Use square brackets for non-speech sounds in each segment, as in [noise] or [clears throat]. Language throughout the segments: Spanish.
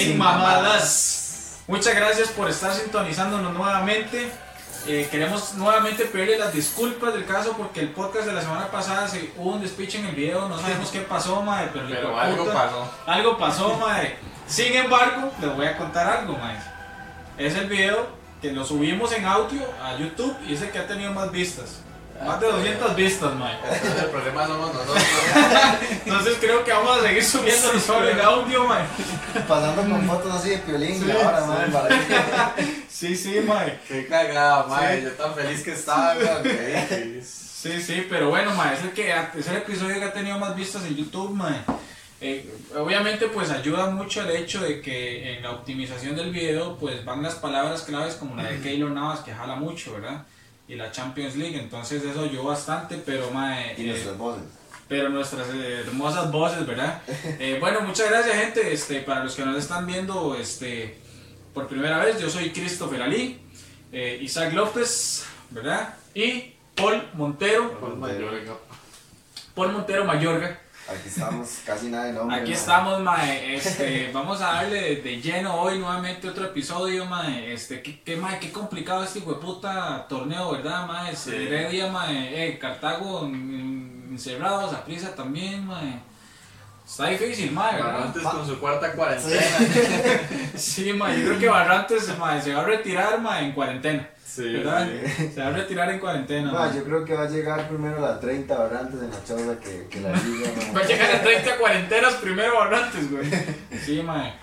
sin, mamadas. Muchas gracias por estar sintonizándonos nuevamente. Eh, queremos nuevamente pedirle las disculpas del caso porque el podcast de la semana pasada se hubo un despiche en el video, no sabemos qué pasó, madre, pero, algo puta- pasó. Algo pasó, madre. Sin embargo, les voy a contar algo, madre. Es el video que lo subimos en audio a YouTube y es el que ha tenido más vistas. Más de 200 vistas. Entonces [laughs] el problema somos nosotros. Entonces creo que vamos a seguir subiendo solo en audio, man. Pasando con fotos así de piolín Sí, ahora, sí. para que- [laughs] Sí, sí, man. Qué cagada. Sí. Yo tan feliz que estaba, que- [laughs] Sí, sí, pero bueno, man, es el, que, es el episodio que ha tenido más vistas en YouTube, man. Eh, obviamente pues ayuda mucho el hecho de que en la optimización del video pues van las palabras claves como la de Keylor Navas que jala mucho, ¿verdad? Y la Champions League, entonces eso ayudó bastante, pero mae, Y eh, nuestras voces. pero nuestras eh, hermosas voces, ¿verdad? [laughs] Eh, bueno, muchas gracias, gente. Este, para los que nos están viendo este, por primera vez, yo soy Christopher Ali, eh, Isaac López, ¿verdad? Y Paul Montero, mayor, venga. Paul Montero Mayorga. Aquí estamos, casi nada de nombre. Aquí madre. estamos, mae. Este, vamos a darle de, de lleno hoy nuevamente otro episodio, mae. Este, qué, qué, mae, qué complicado este hijo de puta torneo, ¿verdad, mae? Sí. Heredia, mae. Eh, Cartago encerrados, a prisa también, mae. Está difícil, mae, ¿verdad? Barrantes con su cuarta cuarentena. [laughs] Sí, ma, yo creo que Barrantes ma, se va a retirar ma, en cuarentena. Sí, ¿Verdad? sí. Se va a retirar en cuarentena. Ma. yo creo que va a llegar primero la 30 ahora antes en la choza que, que la liga. ma. Va a llegar a 30 cuarentenas primero Barrantes, güey. Sí, ma.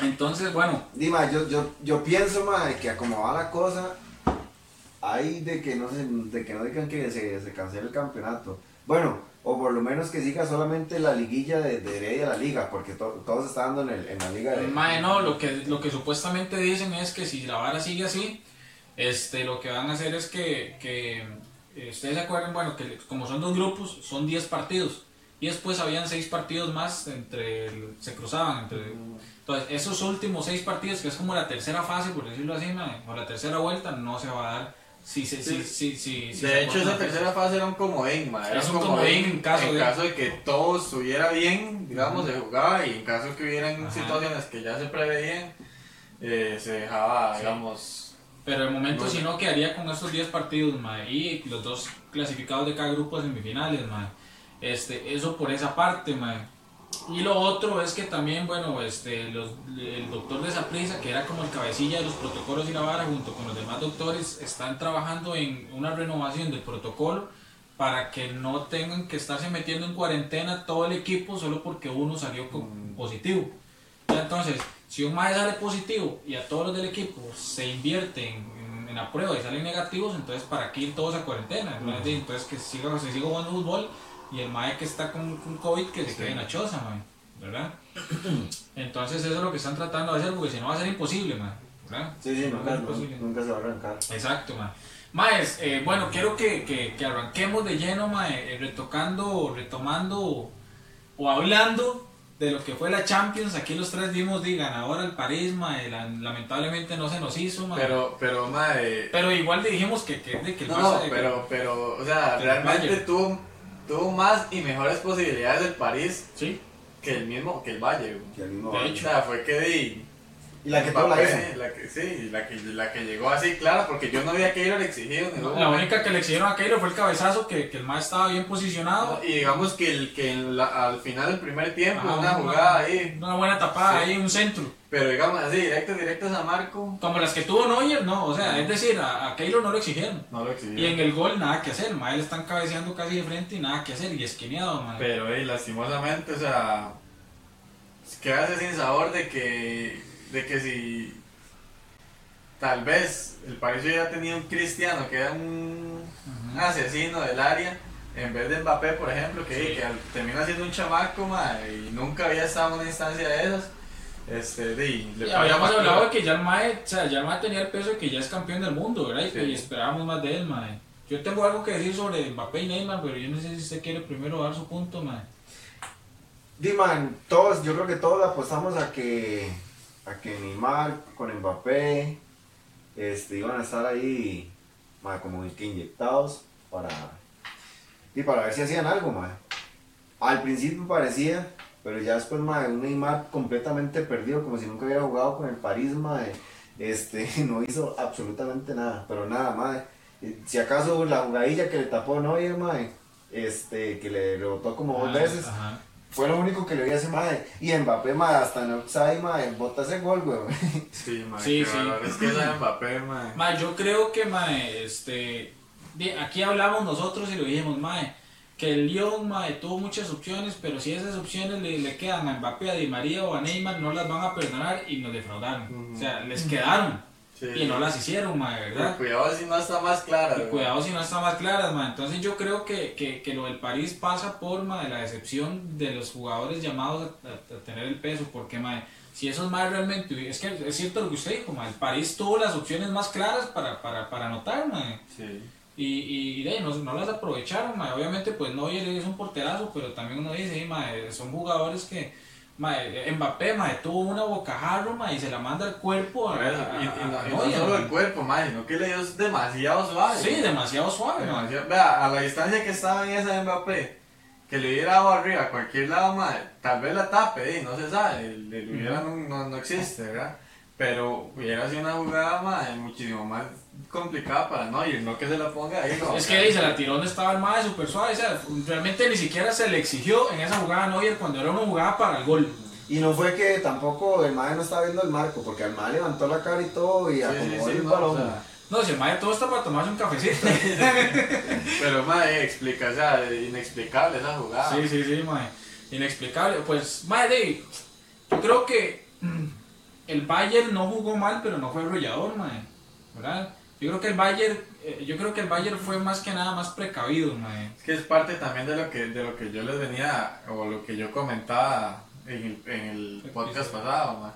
Entonces, bueno, Dima, yo, yo, yo pienso, ma, que a como va la cosa, hay de que no se, de que no digan que se, se cancele el campeonato. Bueno, o por lo menos que siga solamente la liguilla de, de Heredia la liga, porque to- todo se está dando en, el, en la liga de... no, lo que, lo que supuestamente dicen es que si la vara sigue así, este, lo que van a hacer es que, que eh, ustedes se acuerdan, bueno, que como son dos grupos, son 10 partidos. Y después habían 6 partidos más, entre el- se cruzaban. Entre, Entonces, esos últimos 6 partidos, que es como la tercera fase, por decirlo así, o la tercera vuelta, no se va a dar. Si, se- si, si, si, si De hecho, esa tercera fase era un comodín, ma. Era un comodín en caso de- que todo estuviera bien, digamos, se jugaba y en caso que hubieran Ajá. situaciones que ya se preveían, eh, se dejaba, Sí. digamos. Pero de momento, No. si no, quedaría con estos 10 partidos, ma, y los dos clasificados de cada grupo a semifinales, ma. Este, eso por esa parte, ma. Y lo otro es que también, bueno, este, los, el doctor de Saprissa, que era como el cabecilla de los protocolos y la vara, junto con los demás doctores, están trabajando en una renovación del protocolo para que no tengan que estarse metiendo en cuarentena todo el equipo solo porque uno salió con positivo. Ya, Entonces, si un mae sale positivo y a todos los del equipo se invierte en, en- la prueba y salen negativos, entonces para qué ir todos a cuarentena. ¿no? Entonces que siga, se siga jugando fútbol y el mae que está con, con COVID que se quede en la choza, mae, ¿verdad? Entonces eso es lo que están tratando de hacer porque si no va a ser imposible, mae, ¿verdad? Sí, sí, Va a nunca, ser imposible. nunca se va a arrancar. Exacto, mae. Maes, eh, bueno, quiero que, que, que arranquemos de lleno, mae, eh, retocando, retomando o hablando de lo que fue la Champions. Aquí los tres dimos, digan, ahora el París, mae, la- lamentablemente no se nos hizo, mae. Pero, pero, ma, eh, Pero igual dijimos que, que, de que el No, Barça- de pero, pero, o sea, realmente tuvo, tuvo más y mejores posibilidades el París Sí, que el mismo, que el Bayern. Que al mismo De O sea, fue que di. Y la que todo la hizo. la que, sí, la que, la que llegó así, claro, porque yo no vi a Keylor exigido ningún la única que le exigieron a Keiro fue el cabezazo, que, que el mae estaba bien posicionado. Y digamos que, el, que en la- al final del primer tiempo, una jugada ahí, Una buena tapada Sí. ahí, un centro. pero digamos así, directas, directas a Marco, Como las que tuvo Neuer, no, o sea, es decir, a, a Keiro no lo exigieron. no lo Y exigieron. en el gol nada que hacer, mae, le están cabeceando casi de frente y nada que hacer, y esquineado, mae. Pero eh, lastimosamente, o sea, quedarse sin sabor de que, de que si tal vez el país hubiera tenido un cristiano que era un asesino del área, en vez de Mbappé, por ejemplo, que, Sí. que al- termina siendo un chamaco madre, y nunca había estado en una instancia de esas, este, di, le Y fue habíamos la hablado de que ya el Mae, o sea, ya el Mae tenía el peso de que ya es campeón del mundo, ¿verdad? Sí. y esperábamos más de él, Mae. Yo tengo algo que decir sobre Mbappé y Neymar, pero yo no sé si usted quiere primero dar su punto, Mae. Diman, todos, yo creo que todos apostamos a que, a que Neymar con Mbappé este, iban a estar ahí ma, como que inyectados para, y para ver si hacían algo, mae. Al principio parecía, pero ya después, mae, un Neymar completamente perdido, como si nunca hubiera jugado con el París, mae. Este, [laughs] no hizo absolutamente nada, pero nada. Eh, Si acaso la jugadilla que le tapó Neuer, mae, este, que le rebotó como dos Ah, veces, Ajá. Fue lo único que le vi a ese mae. Y Mbappé, mae, hasta en offside, mae, bota ese gol, weón. [laughs] Sí, mae, Sí, qué sí. Es que Mbappé, mae. Mae, yo creo que, mae, este, de- aquí hablamos nosotros y lo dijimos, mae, que el Lyon, mae, tuvo muchas opciones, pero si esas opciones le, le quedan a Mbappé, a Di María o a Neymar, no las van a perdonar y nos defraudaron. O sea, les quedaron Sí. y no las hicieron, mae, ¿verdad? Cuidado si no está más clara. Y cuidado si no está más claras, ma. Entonces yo creo que, que, que lo del París pasa por ma, de la decepción de los jugadores llamados a, tener el peso, porque ma, si esos más realmente, es que es cierto lo que usted dijo, ma, el París tuvo las opciones más claras para, para, para anotar, ma, Sí. y, y, y de ahí no, no las aprovecharon, ma. obviamente pues Neuer es un porterazo, pero también uno dice, ma, son jugadores que... Ma, Mbappé ma, tuvo una bocajarro ma, y se la manda al cuerpo a, A y, y a- no, y no solo ma. el cuerpo, mae, sino que le dio demasiado suave. Sí, demasiado suave. Demasiado- Vea, a la distancia que estaba en esa Mbappé, que le hubiera dado arriba a cualquier lado, mae, tal vez la tape, y no se sabe, el hubiera no, no, no existe, ¿verdad? Pero hubiera sido una jugada mae, muchísimo más complicada para Neuer, no que se la ponga ahí. no. Es que ahí se la tiró donde estaba el mae súper suave. O sea, realmente ni siquiera se le exigió en esa jugada a Neuer cuando era una jugada para el gol. Y no fue que tampoco el mae no estaba viendo el marco, porque el mae levantó la cara y todo y sí, acomodó sí, el no, balón. o sea, No, si el mae todo está para tomarse un cafecito. [laughs] pero mae, explica, o sea, inexplicable esa jugada. Sí, sí, sí, mae. Inexplicable. Pues, mae, de, yo creo que mm, el Bayern no jugó mal, pero no fue arrollador, mae. ¿Verdad? Yo creo que el Bayern, eh, yo creo que el Bayern fue más que nada más precavido, mae. Es que es parte también de lo que, de lo que yo les venía, o lo que yo comentaba en el, en el podcast pasado,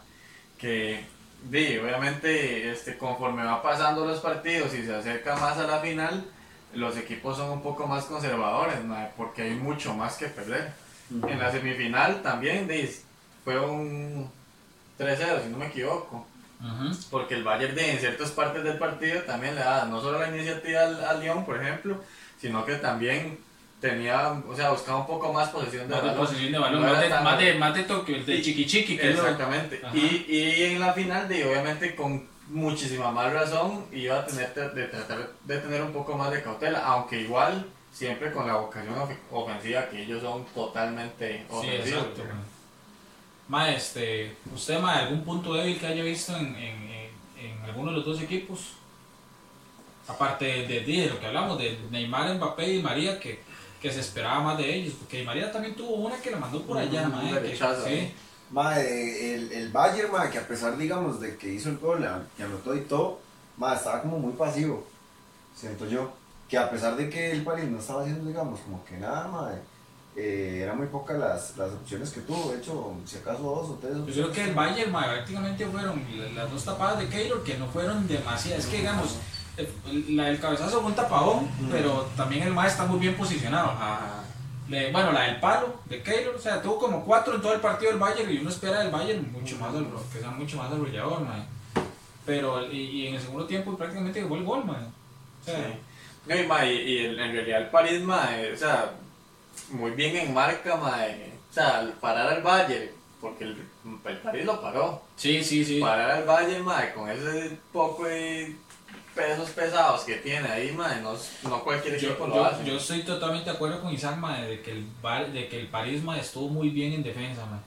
que di, obviamente este, conforme va pasando los partidos y se acerca más a la final, los equipos son un poco más conservadores, porque hay mucho más que perder. En la semifinal también di, fue un 3-0, si no me equivoco. Porque el Bayern de, en ciertas partes del partido también le da no solo la iniciativa al, al Lyon, por ejemplo, sino que también tenía, o sea, buscaba un poco más posesión de Más balón. posesión de balón, No más de, tan- más de, más de toque, de chiqui chiqui, que lo- Exactamente. Y, y en la final, de, obviamente, con muchísima más razón, iba a tener de, tratar de tener un poco más de cautela, aunque igual, siempre con la vocación of- ofensiva, que ellos son totalmente Sí, ofensivos. exacto. ¿Verdad? Ma, este, ¿usted, ma, algún punto débil que haya visto en, en, en, en alguno de los dos equipos? Aparte de, de, de lo que hablamos, de Neymar, Mbappé y María, que, que se esperaba más de ellos, porque María también tuvo una que la mandó por allá, Un ma, eh, que- sí. Mae, el, el Bayern, mae, que a pesar, digamos, de que hizo el gol, que anotó y todo, mae, estaba como muy pasivo, siento yo. Que a pesar de que el París no estaba haciendo, digamos, como que nada, mae, eh, eran muy pocas las, las opciones que tuvo, de hecho, si acaso dos o tres Yo creo que el Bayern, ma, prácticamente fueron la- las dos tapadas de Keylor, que no fueron demasiadas. Es que, digamos, el, la del cabezazo fue un tapadón, pero también el Ma está muy bien posicionado. Ajá. Le- bueno, la del palo de Keylor, o sea, tuvo como cuatro en todo el partido del Bayern y uno espera del Bayern mucho más arro- que sea mucho más arrollador, mae. Pero, y, y en el segundo tiempo prácticamente llegó el gol, mae. O sea, Sí. No, y, ma, y, y el- en realidad el París, ma, eh, o sea, muy bien en marca, ma, eh, o sea, al parar al Bayern, porque el, el París lo paró, sí, sí, sí. parar al Bayern, ma, con ese poco de pesos pesados que tiene ahí, ma, no, no cualquier Yo, equipo lo yo, hace. yo estoy totalmente de acuerdo con Isaac, mae, de que el, de que el París mae, estuvo muy bien en defensa. mae.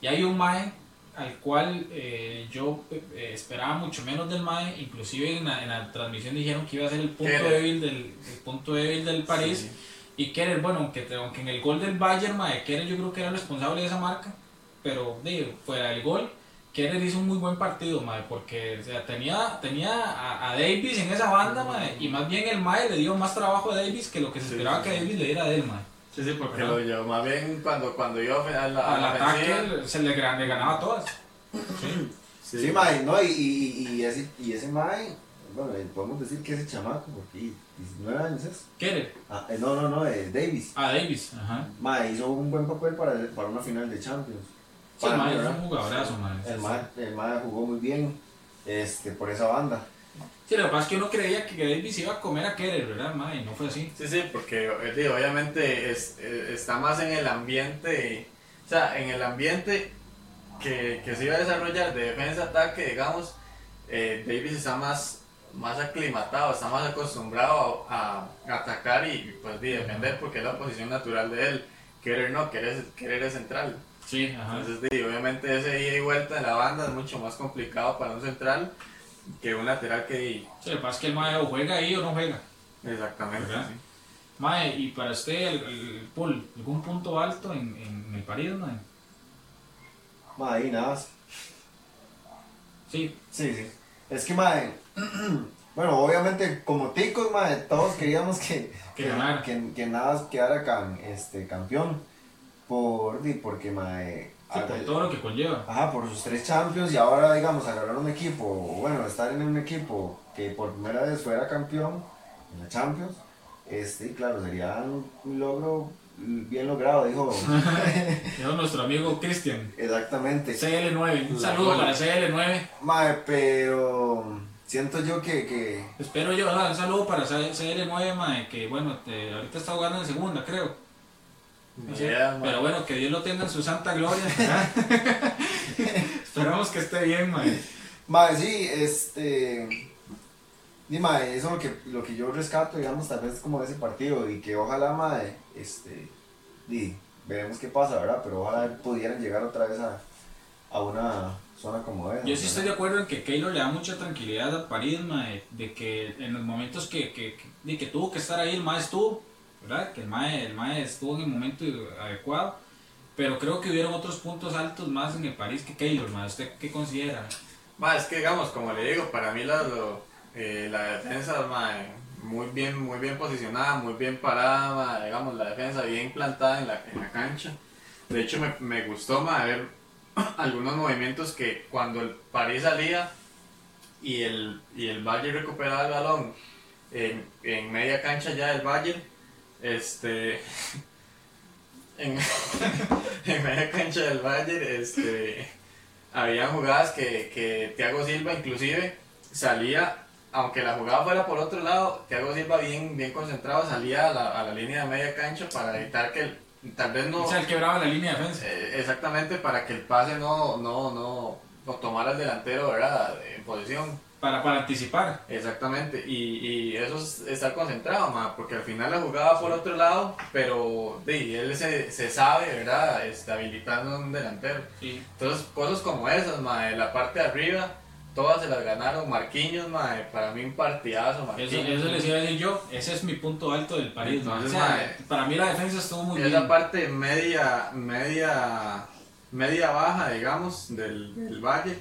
Y hay un Mae al cual eh, yo eh, esperaba mucho menos del Mae, inclusive en la, en la transmisión dijeron que iba a ser el punto débil del, el punto débil del París. Sí. Y Kerer, bueno, aunque, aunque en el gol del Bayern, mae, Kerer yo creo que era el responsable de esa marca, pero digo, fuera del gol, Kerer hizo un muy buen partido, mae, porque o sea, tenía, tenía a, a Davis en esa banda, mae, y más bien el mae le dio más trabajo a Davis que lo que se Sí, esperaba sí, que sí. Davis le diera a él, mae. Sí, sí, porque lo llevó más bien cuando, cuando iba a la, a Al la ofensiva. ataque se le, ganaba todas. Sí. Sí, mae, no, y, y, y ese, y ese mae, bueno, podemos decir que ese chamaco, porque 19 años es. Kerer, Ah, eh, no, no, no, es Davis. a Davis, ajá. Mae, hizo un buen papel para, para una final de Champions. Sí, el mae es un jugadorazo, mae. El mae, el mae jugó muy bien este, por esa banda. Sí, lo que pasa es que uno creía que Davis iba a comer a Keller, ¿verdad, mae? Y no fue así. Sí, sí, porque eh, obviamente es, eh, está más en el ambiente, o sea, en el ambiente que, que se iba a desarrollar de defensa-ataque, digamos, eh, Davis está más, más aclimatado, está más acostumbrado a, a atacar y pues de defender porque es la posición natural de él. Querer no, querer, querer es central. Sí, ajá. Entonces, obviamente ese ida y vuelta en la banda es mucho más complicado para un central que un lateral que. Sí, lo que pasa es que el mae o juega ahí o no juega. Exactamente. Sí. Mae, y para usted, el, el, Paul, ¿algún punto alto en, en el París, mae? Ma, ahí nada más. Sí, Sí, sí. Es que, mae, [clears throat] bueno, obviamente como ticos, mae, todos queríamos que, Que que, que nada quedara este, campeón. Por, porque, mae, sí, por todo lo que conlleva. Ajá, por sus tres champions y ahora, digamos, agarrar un equipo, bueno, estar en un equipo que por primera vez fuera campeón en la Champions, este, claro, sería un logro bien logrado, dijo. [laughs] Dijo nuestro amigo Cristian. Exactamente. CL9, un saludo para CL9. Mae, pero siento yo que, que Espero yo, ah, un saludo para CL9, mae, que bueno, te- ahorita está jugando en segunda, creo. Pero bueno, que Dios lo tenga en su santa gloria. [laughs] Esperamos que esté bien, mae. Mae, sí, este. Y mae, eso es lo que, lo que yo rescato, digamos, tal vez como de ese partido. Y que ojalá, mae, este. Di, veremos qué pasa, ¿verdad? Pero ojalá pudieran llegar otra vez a, a una zona como esa. Yo sí estoy de acuerdo en que Keylor le da mucha tranquilidad al París, mae, de que en los momentos que, que, que, de que tuvo que estar ahí, el mae estuvo, ¿verdad? Que el mae, el mae estuvo en el momento adecuado. Pero creo que hubieron otros puntos altos más en el París que Keylor, mae. ¿Usted qué considera? Ma, es que digamos, como le digo, para mí la, lo- eh, la defensa, ma, muy bien, muy bien posicionada, muy bien parada, ma, digamos, la defensa bien plantada en la, en la cancha. De hecho, me, me gustó ma, ver [coughs] algunos movimientos que cuando el París salía y el, y el Bayern recuperaba el balón en, media cancha ya del Bayern, este, [laughs] [laughs] en, media cancha del Bayern, este, había jugadas que, que Thiago Silva inclusive salía, aunque la jugada fuera por otro lado, Thiago Silva bien, bien concentrado salía a la, a la línea de media cancha para evitar que el- tal vez no... O sea, el quebraba la línea de defensa. Eh, exactamente para que el pase no, no, no, no tomara el delantero, ¿verdad? En posición. Para, para anticipar. Exactamente. Y, y eso es estar concentrado, ma, porque al final la jugaba por otro lado, pero de, él se, se sabe, ¿verdad? Este, habilitando un delantero. Sí. Entonces, cosas como esas, ma, en la parte de arriba, todas se las ganaron. Marquinhos, ma, para mí un partidazo, Eso, Marquinhos. eso les iba a decir yo. Ese es mi punto alto del París. mae. Entonces, O sea, mae, para mí la defensa estuvo muy Esa bien. parte media, media, media baja, digamos, del, del Valle,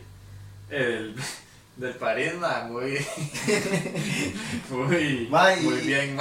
eh, [laughs] del, París, muy, [laughs] muy, y- bien.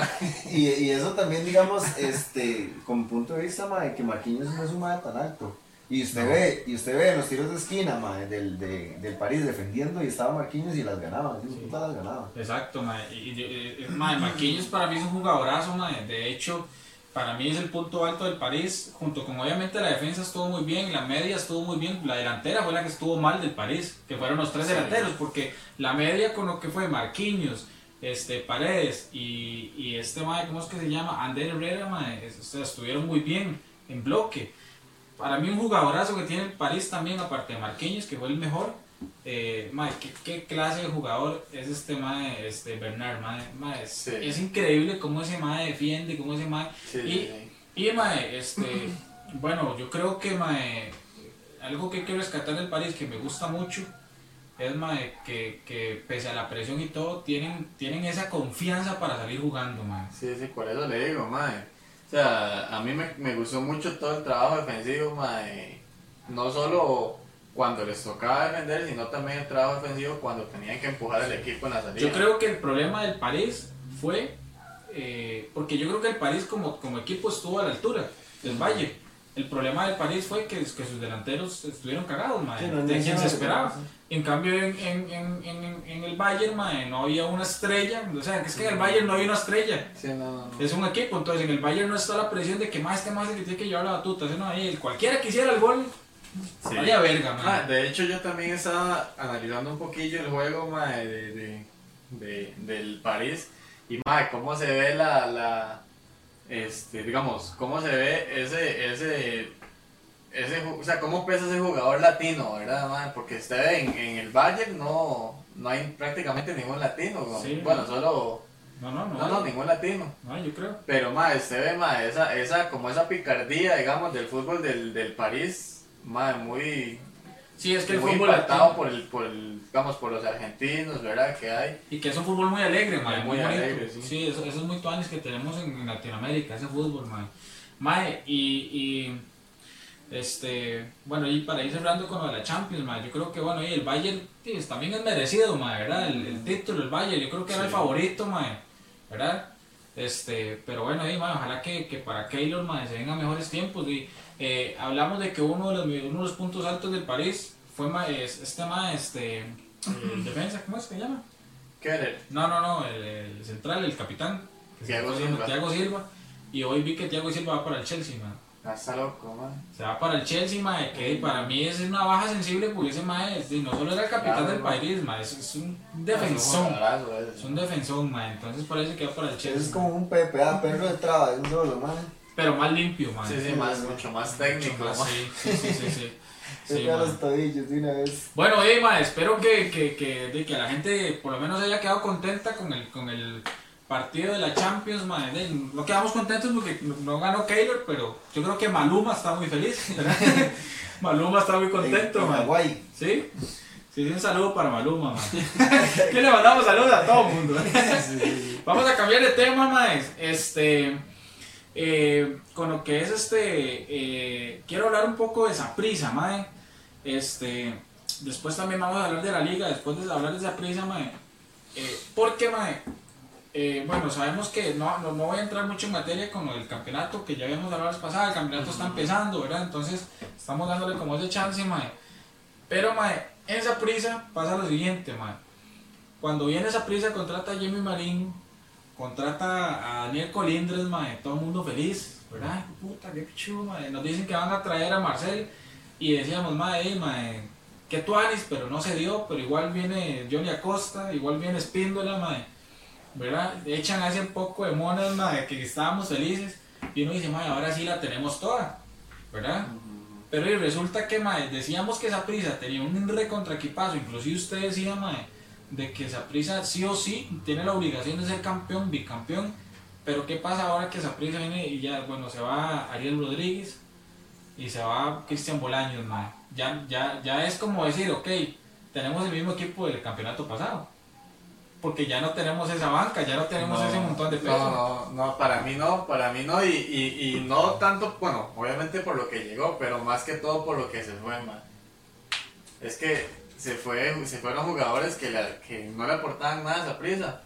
Y, y eso también, digamos, este, con punto de vista, mae, que Marquinhos no es un mae tan alto. Y usted ve, y usted ve los tiros de esquina, mae, del, de- del París defendiendo y estaba Marquinhos y las ganaba, así, Sí. puta las ganaba. Exacto, mae. Y, y- y- mae, Marquinhos para mí es un jugadorazo, mae. De hecho, para mí es el punto alto del París. Junto con obviamente la defensa estuvo muy bien, la media estuvo muy bien. La delantera fue la que estuvo mal del París, que fueron los tres delanteros, porque la media con lo que fue Marquinhos, este, Paredes y, y este mae, ¿cómo es que se llama? Ander Herrera, mae. es- o sea, estuvieron muy bien en bloque. Para mí un jugadorazo que tiene el París también, aparte de Marquinhos, que fue el mejor. Eh, mae, ¿qué, qué clase de jugador es este mae, este Bernard, mae, mae, es, Sí. es increíble cómo ese mae defiende, cómo ese mae, Sí, Y- y mae, este, bueno, yo creo que mae, algo que hay que rescatar del París que me gusta mucho es mae, que, que pese a la presión y todo, tienen, tienen esa confianza para salir jugando, mae. Sí, sí, por eso le digo, mae. O sea, a mí me, me gustó mucho todo el trabajo defensivo, mae. No solo cuando les tocaba defender, sino también el trabajo defensivo cuando tenían que empujar al equipo en la salida. Yo creo que el problema del París fue, eh, porque yo creo que el París como, como equipo estuvo a la altura del Valle. El problema del París fue que, que sus delanteros estuvieron cagados, mae, Sí, no, de quien se esperaba. En cambio, en, en, en, en, en el Bayern, mae, no había una estrella. O sea, es que en el Bayern no había una estrella. Sí, no, no. Es un equipo, entonces en el Bayern no está la presión de que más este más el que tiene que llevar la batuta. ahí, el- cualquiera que hiciera el gol, Sí. vaya verga, Ah, mae. de hecho, yo también estaba analizando un poquillo el juego mae, de, de, de, del París. Y mae, cómo se ve la, la este, digamos, cómo se ve ese, ese, ese, o sea, cómo pesa ese jugador latino, ¿verdad, mae? Porque usted en, en el Bayern no, no hay prácticamente ningún latino, ¿no? Sí. bueno, solo, No, no, no. no, no, ningún latino. No, yo creo. Pero mae, usted ve mae, esa, esa, como esa picardía, digamos, del fútbol del, del París, mae, muy, Sí, es que el muy fútbol impactado por el, por el, digamos, por los argentinos, ¿verdad? Que hay. Y que es un fútbol muy alegre, mae, muy, muy alegre, sí. sí. eso, eso es muy tuanis que tenemos en, Latinoamérica, ese fútbol, mae. Mae, y, y, este, bueno, y para ir cerrando con lo de la Champions, mae, yo creo que, bueno, y el Bayern también es merecido, mae, ¿verdad? El, el título, el Bayern, yo creo que era el favorito, mae, ¿verdad? Este, pero bueno, y, mae, ojalá que, que para Keylor, mae, se vengan mejores tiempos. Y, eh, hablamos de que uno de, los, uno de los puntos altos del París fue mae, es- este, mae, este, el [laughs] defensa, ¿cómo es que se llama? Keller. No, no, no, el, el central, el capitán. Thiago Silva. Thiago Silva. Y hoy vi que Thiago Silva va para el Chelsea, man. Ah, Está loco, man. Se va para el Chelsea, man, que para mí es una baja sensible porque ese man es- no solo era el capitán Claro, del país, man, es, es un Es defensor. un jugadorazo ese. Es un defensor, man. Entonces parece que va para el Chelsea. Es como un PPA, perro de traba, de un solo. Pero más limpio, man. Sí, sí, más, mucho más técnico. Mucho más, sí, sí, sí, sí, sí. [laughs] Sí, PPA man. los tobillos de una vez. Bueno, oye, ma, espero que, que, que, de que la gente por lo menos haya quedado contenta con el, con el partido de la Champions, ma. De- No quedamos contentos porque no- ganó Keylor, pero yo creo que Maluma está muy feliz. [laughs] Maluma está muy contento, En- en. ¿Sí? Sí, un saludo para Maluma, ma. [laughs] que le mandamos saludos a todo el mundo. Vamos a cambiar de tema, maes. Este, eh, con lo que es este, eh, quiero hablar un poco de esa prisa, mae. Este, después también vamos a hablar de la liga, después de hablar de esa prisa, mae. Eh, ¿Por qué, mae? Eh, bueno, sabemos que no, no, no voy a entrar mucho en materia con el campeonato, que ya habíamos hablado la vez pasada, el campeonato está empezando, ¿verdad? Entonces, estamos dándole como ese chance, mae. Pero, mae, en esa prisa pasa lo siguiente, mae. Cuando viene esa prisa, contrata a Jimmy Marín, contrata a Daniel Colindres, mae, todo el mundo feliz, ¿verdad? Puta, qué chulo, mae. Nos dicen que van a traer a Marcel y decíamos, mae, mae, que tú Anis, pero no se dio, pero igual viene Johnny Acosta, igual viene Espíndola, mae, ¿verdad? Echan a ese poco de monas, mae, que estábamos felices y uno dice, mae, ahora sí la tenemos toda, ¿verdad? Pero y resulta que, mae, decíamos que esa prisa tenía un recontraequipazo, inclusive usted decía, mae, de que esa prisa sí o sí tiene la obligación de ser campeón, bicampeón, pero ¿qué pasa ahora que esa prisa viene y ya, bueno, se va Ariel Rodríguez y se va Cristian Bolaños? Ya, ya, ya es como decir, ok, tenemos el mismo equipo del campeonato pasado, porque ya no tenemos esa banca, ya no tenemos No, ese montón de peso. No, no, no, para mí no, para mí no, y, y, y no tanto, bueno, obviamente por lo que llegó, pero más que todo por lo que se fue, man. Es que se, fue, se fueron jugadores que, la- que no le aportaban nada a esa prisa.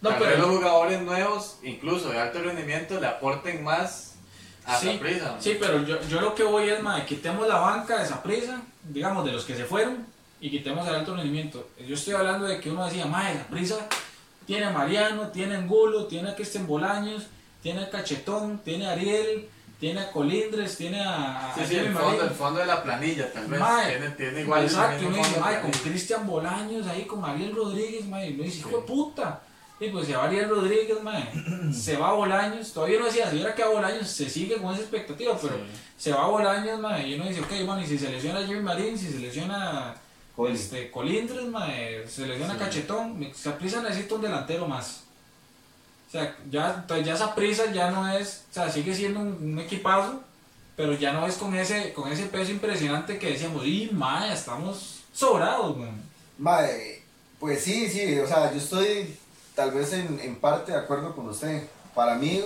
No, Tal pero- vez los jugadores nuevos, incluso de alto rendimiento, le aporten más a Sí, esa prisa. Sí, pero yo, yo lo que voy es, mae, quitemos la banca de esa prisa, digamos, de los que se fueron, y quitemos el alto rendimiento. Yo estoy hablando de que uno decía, mae, esa prisa tiene a Mariano, tiene a Angulo, tiene a Cristian Bolaños, tiene a Cachetón, tiene a Ariel, tiene a Colindres, tiene a, a Sí, sí, Jimmy el fondo, el fondo de la planilla, tal vez. Mae, tiene, tiene igual Exacto, uno dice, mae, con. Cristian Bolaños ahí, con Ariel Rodríguez, mae, uno dice, hijo de puta. Y pues se va Ariel Rodríguez, mae, [clears throat] se va Bolaños, todavía no decía, si hubiera quedado Bolaños, se sigue con esa expectativa, pero Sí. se va Bolaños, mae, y uno dice, ok, bueno, y si se lesiona Jimmy Marín, si se lesiona este, Colindres, mae, se lesiona Sí. Cachetón, Saprisa necesita un delantero más. O sea, ya, entonces ya esa prisa ya no es, o sea, sigue siendo un, equipazo, pero ya no es con ese, con ese peso impresionante que decíamos, y mae, estamos sobrados, man. Mae, pues sí, sí, o sea, yo estoy tal vez en, en parte de acuerdo con usted. Para mí,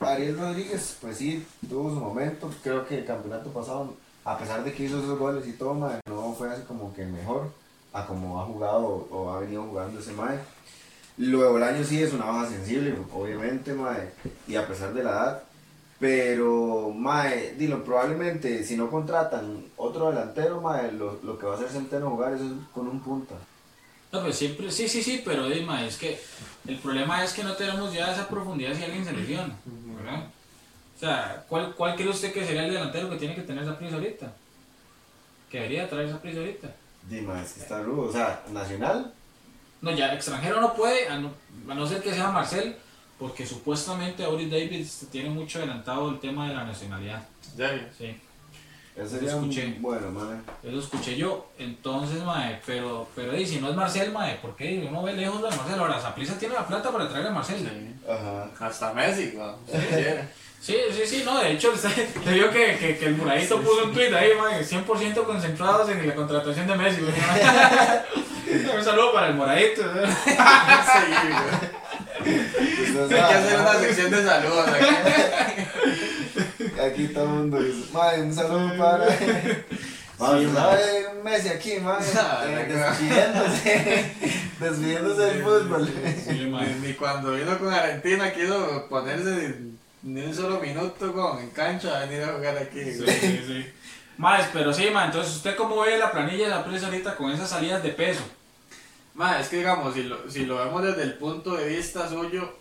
Ariel Rodríguez, pues sí, tuvo su momento. Creo que el campeonato pasado, a pesar de que hizo esos goles y todo, mae, no fue así como que mejor a como ha jugado o ha venido jugando ese mae. Luego el año sí es una baja sensible, obviamente, mae, y a pesar de la edad. Pero, mae, dilo, probablemente si no contratan otro delantero, mae, lo, lo que va a hacer Centeno jugar es con un punta. No, pero siempre, sí, sí, sí, pero di, mae, es que el problema es que no tenemos ya esa profundidad si alguien se lesiona, ¿verdad? O sea, ¿cuál, ¿cuál cree usted que sería el delantero que tiene que tener esa prisa ahorita? Que debería traer esa prisa ahorita. Dime, es que está rudo. O sea, Nacional, No, ya extranjero no puede, a no, a no ser que sea Marcel, porque supuestamente Auris Davis tiene mucho adelantado el tema de la nacionalidad. ¿En serio? Sí, Eso sería escuché. bueno, mae. eso escuché yo. Entonces, mae, pero, pero y si no es Marcel, mae, ¿por qué? Uno ve lejos lo de Marcel. Ahora, Zaprisa tiene la plata para traer a Marcel. Sí. Ajá. Hasta Messi. Si quisiera. [laughs] Sí, sí, sí, no, de hecho, le [laughs] vio que, que, que el muradito puso un tweet ahí, mae, 100% concentrados en la contratación de Messi. güey. [laughs] un saludo para el moradito. ¿no? Sí. Entonces, Hay que hacer una sección de saludos aquí. Aquí todo el mundo dice, mae, un saludo para. Vamos, Sí, ¿sabe? Un Messi aquí, mae. [laughs] Ah, eh, despidiéndose. despidiéndose del fútbol. Sí, ni cuando vino con Argentina quiso ponerse ni un solo minuto con, en cancha a venir a jugar aquí. Sí, sí, sí. Más, pero sí, ma, entonces usted cómo ve la planilla de la prensa ahorita con esas salidas de peso. Ma, es que digamos, si lo, si lo vemos desde el punto de vista suyo,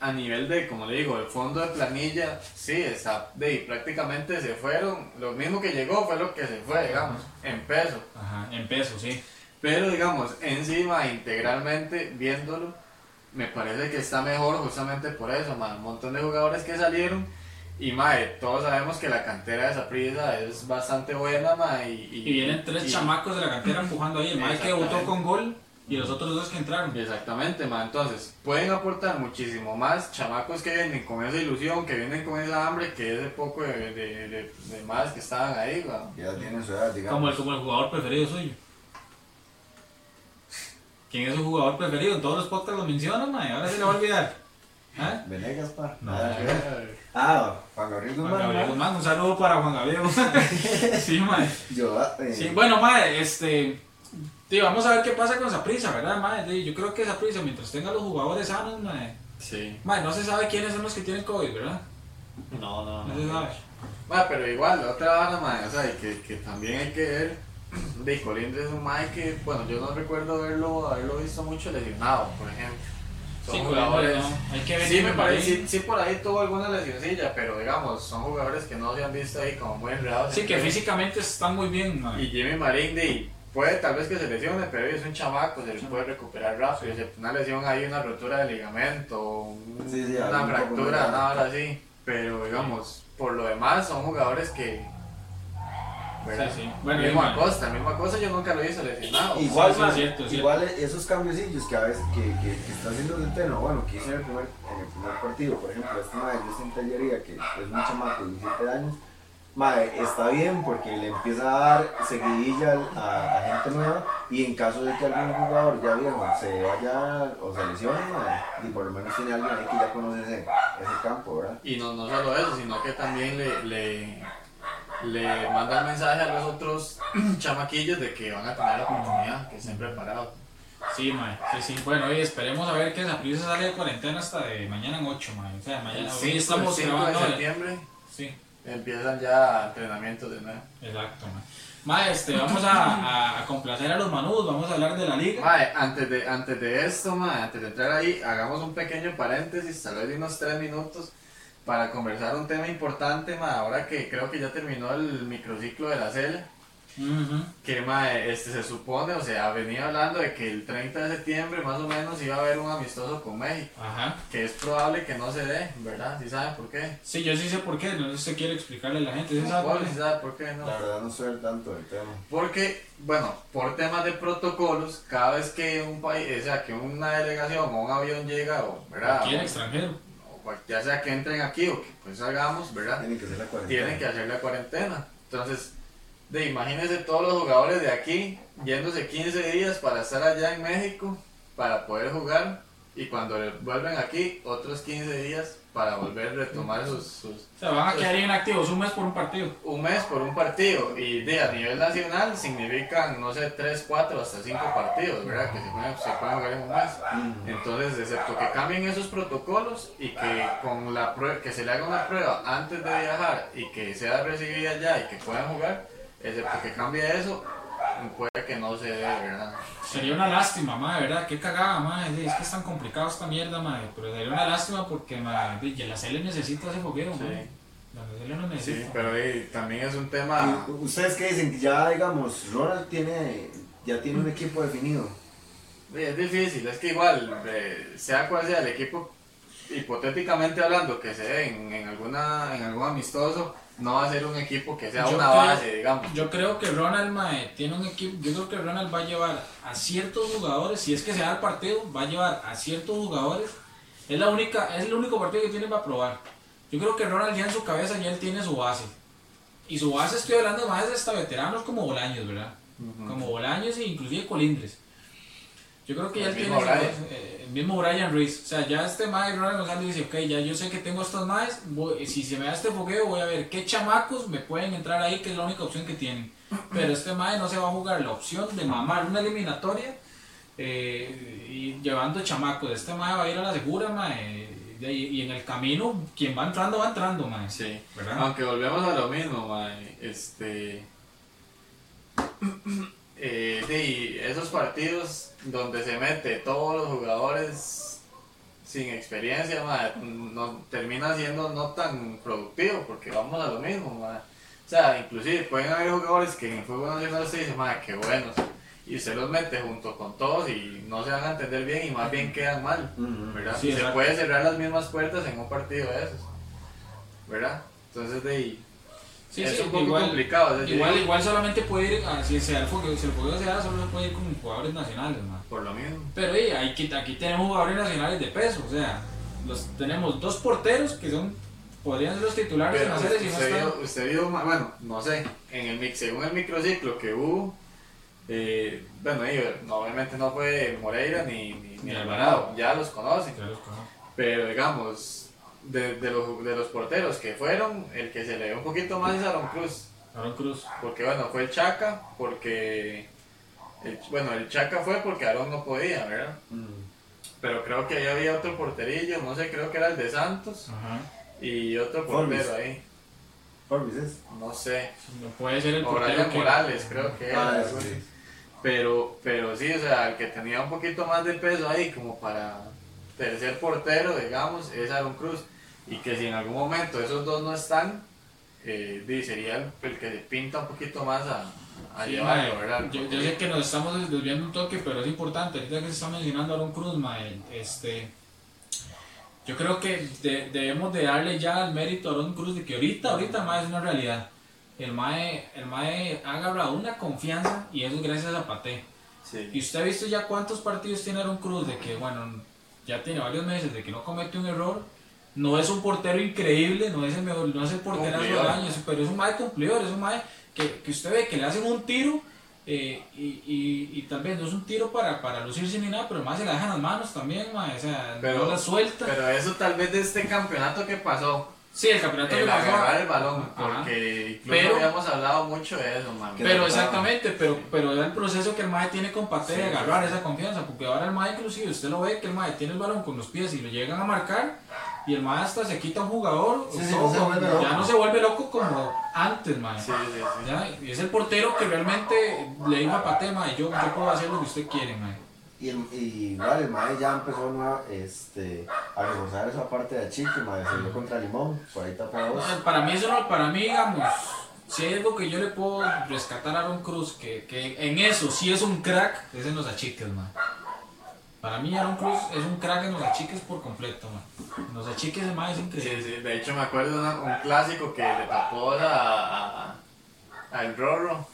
a nivel de, como le digo, el fondo de planilla, sí, está, de, prácticamente se fueron, lo mismo que llegó fue lo que se fue, digamos, en peso. Ajá, en peso, sí. Pero digamos, encima, integralmente, viéndolo, me parece que está mejor justamente por eso, ma, un montón de jugadores que salieron. Y mae, todos sabemos que la cantera de esa prisa es bastante buena, ma, y, Y vienen tres y- chamacos de la cantera empujando ahí. El mae que Exactamente. con gol y los otros dos que entraron. Exactamente, ma. Entonces, pueden aportar muchísimo más chamacos que vienen con esa ilusión, que vienen con esa hambre, que ese poco de, de, de, de más que estaban ahí, ma. Ya tiene su edad, digamos. Como el, como el jugador preferido suyo. ¿Quién es su jugador preferido? En todos los podcasts lo mencionan, mae. Ahora se le va a olvidar. ¿Ah? [laughs] Venegas, pa. No, Ah, Eh, Ah, Juan Gabriel Juan Guzmán. Gabriel ¿no? Guzmán, un saludo para Juan Gabriel Guzmán. [laughs] Sí, mae. Yo, eh, Sí, bueno, mae, este. Tío, vamos a ver qué pasa con Saprisa, ¿verdad, mae? Yo creo que Saprisa, mientras tenga los jugadores sanos, mae. Sí. Mae, no se sabe quiénes son los que tienen COVID, ¿verdad? No, no, No se sabe. Ma, pero igual, la otra vara, ma, o sea, y que, que también hay que ver, de Colindres es un mae que, bueno, yo no recuerdo haberlo, haberlo visto mucho lesionado, por ejemplo. Son Sí, jugadores... no, hay que ver Sí, me parece, sí, sí, por ahí tuvo alguna lesioncilla, pero digamos, son jugadores que no se han visto ahí como muy enredados. Sí, que físicamente están muy bien. Y Jimmy Marín, de, puede tal vez que se lesione, pero es un chamaco, se le puede recuperar rápido. Si una lesión ahí, una rotura de ligamento, un- Sí, sí, una fractura, nada así. Pero digamos, por lo demás, son jugadores que. ¿Verdad? Sí, sí. Bueno, mismo man. Acosta, mismo Acosta yo nunca lo he visto lesionado. Igual, Sí, sí, man, es cierto, igual esos cambiocillos que a veces que, que, que está haciendo Centeno, bueno, que hizo en el primer, en el primer partido, por ejemplo, este mae Justin Tallería, que es un chamaco de 17 años, mae, está bien porque le empieza a dar seguidilla a, a gente nueva y en caso de que algún jugador ya viejo se vaya o se lesione, mae, y por lo menos tiene alguien ahí que ya conoce ese, ese campo, ¿verdad? Y no, no solo eso, sino que también le, le, le manda el mensaje a los otros [clears throat] chamaquillos de que van a tener la oportunidad, que estén preparados. Sí, mae. Sí, sí. Bueno, y esperemos a ver que Saprisa sale de cuarentena hasta de mañana en 8, mae. O sea, mañana. Sí, Hoy estamos el 5 de grabando. septiembre Sí, empiezan ya entrenamientos de nuevo. exacto, mae. Mae, este, vamos a, a, a complacer a los manudos, vamos a hablar de la liga. Mae, antes de, antes de esto, mae, antes de entrar ahí, hagamos un pequeño paréntesis, tal vez de unos 3 minutos, para conversar un tema importante, mae, ahora que creo que ya terminó el microciclo de la CELA. Ujú. Que mae, este, se supone, o sea, venía hablando de que el 30 de septiembre más o menos iba a haber un amistoso con México, Ajá. que es probable que no se dé, ¿verdad? ¿Sí saben por qué? Sí, yo sí sé por qué, no sé si usted quiere explicarle a la gente. ¿Sí sabe por qué? ¿Sí sabe por qué no? La verdad no soy al tanto del tema. Porque, bueno, por temas de protocolos, cada vez que un país, o sea, que una delegación o un avión llega, o, ¿verdad? Aquí en extranjero. O ya sea que entren aquí o que pues salgamos, ¿verdad? Tiene que ser la cuarentena. Tienen que hacer la cuarentena. Entonces, de imagínense todos los jugadores de aquí yéndose 15 días para estar allá en México para poder jugar y cuando vuelven aquí otros 15 días para volver a retomar sus, sus O sea, van a quedar inactivos un mes por un partido. un mes por un partido y de a nivel nacional significan no sé 3, 4 hasta 5 partidos, ¿verdad? Que se pueden, se pueden jugar en un mes. Entonces, excepto que cambien esos protocolos y que con la prueba, que se le haga una prueba antes de viajar y que sea recibida ya y que puedan jugar, excepto que cambie eso, puede que no se dé, ¿verdad? Sería una lástima, madre, ¿verdad? Qué cagada, madre. Es que es tan complicado esta mierda, madre. Pero sería una lástima porque, madre, la CL necesita ese foguero, Sí. madre. La CL Sí, necesita. pero eh, también es un tema... ¿Y ¿Ustedes qué dicen? Que ya, digamos, Ronald tiene, ya tiene un equipo definido. Es difícil, es que igual, eh, sea cual sea el equipo, hipotéticamente hablando, que se dé en, en, alguna, en algún amistoso, no va a ser un equipo que sea Yo una creo- base, digamos. Yo creo que Ronald Mae tiene un equipo, yo creo que Ronald va a llevar a ciertos jugadores, si es que se da el partido, va a llevar a ciertos jugadores. Es la única, es el único partido que tiene para probar. Yo creo que Ronald ya en su cabeza ya él tiene su base. Y su base estoy hablando más de hasta veteranos como Bolaños, ¿verdad? Como Bolaños e inclusive Colindres. Yo creo que ya El tiene mismo Brian. eh, el mismo Brian Ruiz. O sea, ya este Mae Ronald González dice, ok, ya yo sé que tengo estos Maes, si se me da este fogueo voy a ver qué chamacos me pueden entrar ahí, que es la única opción que tienen. Pero este Mae no se va a jugar la opción de mamar una eliminatoria eh, y llevando chamacos. Este Mae va a ir a la segura, Mae. Y, y en el camino, quien va entrando, va entrando, Mae. Sí. ¿Verdad? Aunque volvemos a lo mismo, mae, este... eh, esos partidos donde se mete todos los jugadores sin experiencia, mae, no, termina siendo no tan productivo porque vamos a lo mismo, mae. O sea, inclusive pueden haber jugadores que en el fútbol nacional usted dice, mae, qué buenos. Y usted los mete junto con todos y no se van a entender bien y más bien quedan mal. Ujú. ¿verdad? Sí, y se puede cerrar las mismas puertas en un partido de esos, ¿verdad? Entonces de ahí Sí, es sí, un poco igual- complicado. o sea, yo Igual, digo, igual solamente puede ir, a, si, se da el fogueo, si el fogueo se da, solo puede ir con jugadores nacionales, Mae. por lo mismo. Pero oye, aquí, aquí tenemos jugadores nacionales de peso, o sea, los, tenemos dos porteros que son, podrían ser los titulares en Pero la serie no usted, vio, usted vio, bueno, no sé, en el mix, según el microciclo que hubo, eh, bueno, no, obviamente no fue Moreira ni, ni, ni Ni Alvarado, ya los conocen, Ya los conozco. pero digamos, de, de, los, de los porteros que fueron, el que se le dio un poquito más es Aaron Cruz. Aaron Cruz. Porque bueno, fue el Chaca, porque... el- bueno, el Chaca fue porque Aaron no podía, ¿verdad? Mm. Pero creo que ahí había otro porterillo, no sé, creo que era el de Santos Ajá. y otro Forbes. portero ahí, Forbes es. no sé. No puede ser el O portero Brian que- Morales, creo que era. Ah, algo sí. Pero, pero sí, o sea, el que tenía un poquito más de peso ahí como para tercer portero, digamos, es Aaron Cruz. Y que si en algún momento esos dos no están, eh, sería el, el que se pinta un poquito más a, a Sí, llevarlo, mae, ¿verdad? Yo, yo sé que nos estamos desviando un toque, pero es importante. Ahorita que se está mencionando a Aaron Cruz, mae, este, yo creo que de- debemos de darle ya el mérito a Aaron Cruz de que ahorita, ahorita, mae, es una realidad. El mae, el mae ha agarrado una confianza y eso es gracias a Pate. Sí. Y usted ha visto ya cuántos partidos tiene Aaron Cruz de que, bueno, ya tiene varios meses de que no comete un error. No es un portero increíble, no es el mejor, no es el porterazo del Cumplidor. año, pero es un mae cumplidor, es un mae que, que usted ve que le hacen un tiro eh, y, y, y tal vez no es un tiro para, para lucirse ni nada, pero más se la dejan las manos también, mae, o sea, Pero- no la suelta. Pero eso tal vez de este campeonato que pasó, sí, el campeonato el pasó. agarrar el balón, porque incluso Pero- habíamos hablado mucho de eso, man. Pero exactamente, pero, pero es el proceso que el MAE tiene con Pate Sí, de sí, agarrar sí. esa confianza, porque ahora el MAE inclusive usted lo ve que el MAE tiene el balón con los pies y lo llegan a marcar y el MAE hasta se quita un jugador, Sí, sí, todo no se como- vuelve ya loco. no se vuelve loco como antes, MAE. Sí, sí, sí. ¿Ya? Y es el portero que realmente le dijo a Pate, MAE, yo, yo puedo hacer lo que usted quiere, MAE. Y, el, y igual el mae ya empezó ¿no? este, a reforzar esa parte de Chiqui, mae, se dio contra Limón, por ahí tapó dos. Para mí eso no, para mí digamos, si hay algo que yo le puedo rescatar a Aaron Cruz, que, que en eso sí es un crack, es en los achiques, man. Para mí Aaron Cruz es un crack en los achiques por completo, man. En los achiques el man es Sí, increíble. sí, de hecho me acuerdo de una- un clásico que le tapó a, a- al Rorro.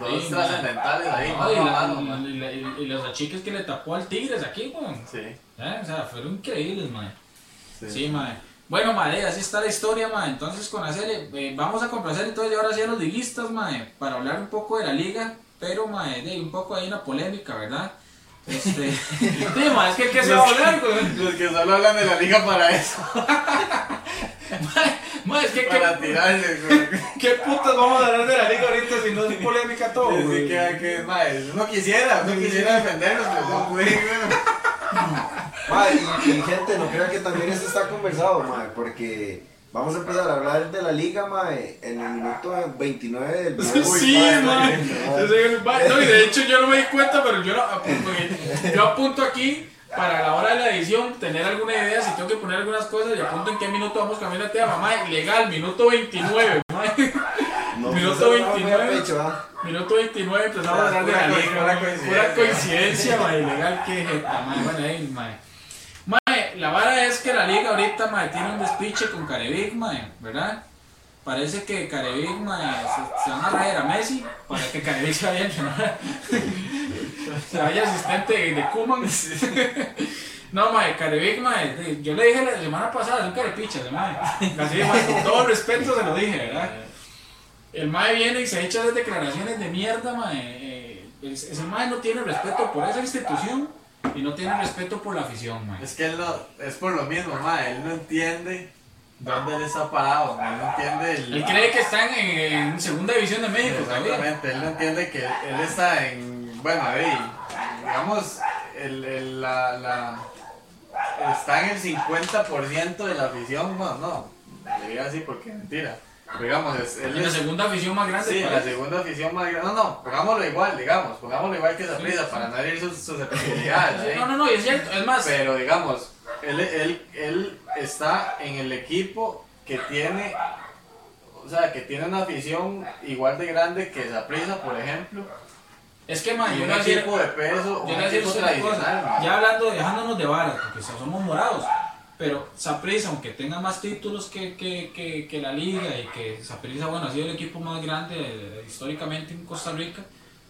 Dos Sí, trascendentales ahí, mano y, a la- mano, y- man. y la- y- y los achiques que le tapó al Tigres aquí, man. Sí, ¿Eh? O sea, fueron increíbles, man. sí. Sí, mae. Bueno, mae, así está la historia, mae. Entonces, con serie, eh, vamos a complacer entonces ahora sí a los liguistas, mae, para hablar un poco de la liga, pero, mae, de un poco ahí una polémica, ¿verdad? Este, [laughs] sí, mae, es que ¿qué se va a hablar, güey? Los que solo hablan de la liga para eso, [laughs] [laughs] Mae, es que para ¿qué, güey. [laughs] ¿qué putas vamos a hablar de la liga ahorita si no es polémica todo, güey? que, uno quisiera, uno quisiera defenderlos, pero no güey. [laughs] Y, y gente, no crean que también eso está conversado, mae, porque vamos a empezar a hablar de la liga, mae, en el minuto 29 del Sí, sé, mae, no, y de hecho yo no me di cuenta, pero yo, lo apunto, yo apunto aquí para la hora de la edición tener alguna idea, si tengo que poner algunas cosas y apunto en qué minuto vamos cambiando de tema, mae, legal, minuto 29, mae. No, Minuto Usted no me 29. pecho, ¿ah? Minuto 29 empezamos a hablar de la liga. pura coincidencia. Pura coincidencia, mae. Legal que jeta, mae. Bueno, ahí, mae. Mae, la vara es que la liga ahorita, mae, tiene un despiche con Carevic, mae, ¿verdad? Parece que Carevic, mae, se, se van a traer a Messi para que Carevic se vaya entrenar. [laughs] se vaya asistente de, Koeman. [laughs] No, mae, Carevic, mae, de- yo le dije la semana pasada, es un carepicha, mae. Así, mae, con todo respeto se lo dije, ¿verdad? El mae viene y se echa esas declaraciones de mierda, mae. Eh, ese mae no tiene respeto por esa institución y no tiene respeto por la afición, mae. Es que él no, es por lo mismo, ma, él no entiende dónde él está parado, él no entiende el... Él cree que están en, en segunda división de México. Exactamente, él no entiende que él está en, bueno, ahí, digamos, el, el- la, la, está en el 50% de la afición, bueno, no, le digo así porque es mentira, pero digamos, es, él En la es, segunda afición más grande. sí, del la segunda afición más grande, no, no, pongámoslo igual, digamos, pongámoslo igual que esa prisa para no herir sus susceptibilidades, ¿eh? No, no, no, es cierto, es más. Pero digamos, él, él, él está en el equipo que tiene, o sea, que tiene una afición igual de grande que Zaprisa, por ejemplo, Es que, mae, y yo un decir, equipo de peso, yo un equipo cosa. tradicional. Ya hablando, dejándonos de varas, porque somos morados. Pero Saprissa, aunque tenga más títulos que, que, que, que la liga y que Saprissa, bueno, ha sido el equipo más grande eh, históricamente en Costa Rica.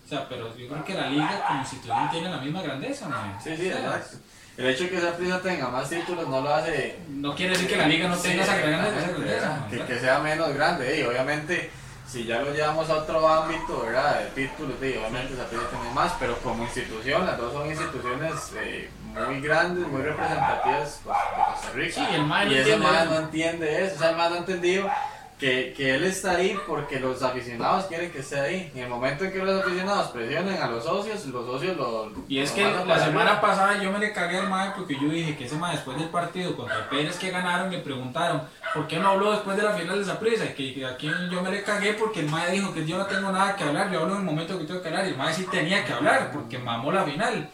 O sea, pero yo creo que la liga como institución tiene la misma grandeza, mae. Sí, sí, O sea, exacto. El hecho de que Zaprisa tenga más títulos no lo hace No quiere decir que la liga no tenga esa gran que, que sea menos grande. Y obviamente, si ya lo llevamos a otro ámbito, ¿verdad? De títulos, sí, obviamente Zaprisa tiene más, pero como institución, las dos son instituciones eh, muy grandes, muy representativas pues, de Costa Rica. Sí, el y ese no entiende eso, o sea, el mae no ha entendido que, que él está ahí porque los aficionados quieren que esté ahí. En el momento en que los aficionados presionen a los socios, los socios lo. Y es lo que la semana pasada yo me le cagué al mae porque yo dije que ese mae después del partido contra Pérez que ganaron le preguntaron ¿por qué no habló después de la final de esa prisa? Y que, que aquí yo me le cagué porque el mae dijo que yo no tengo nada que hablar, yo hablo en el momento que tengo que hablar y el mae sí tenía que hablar porque mamó la final.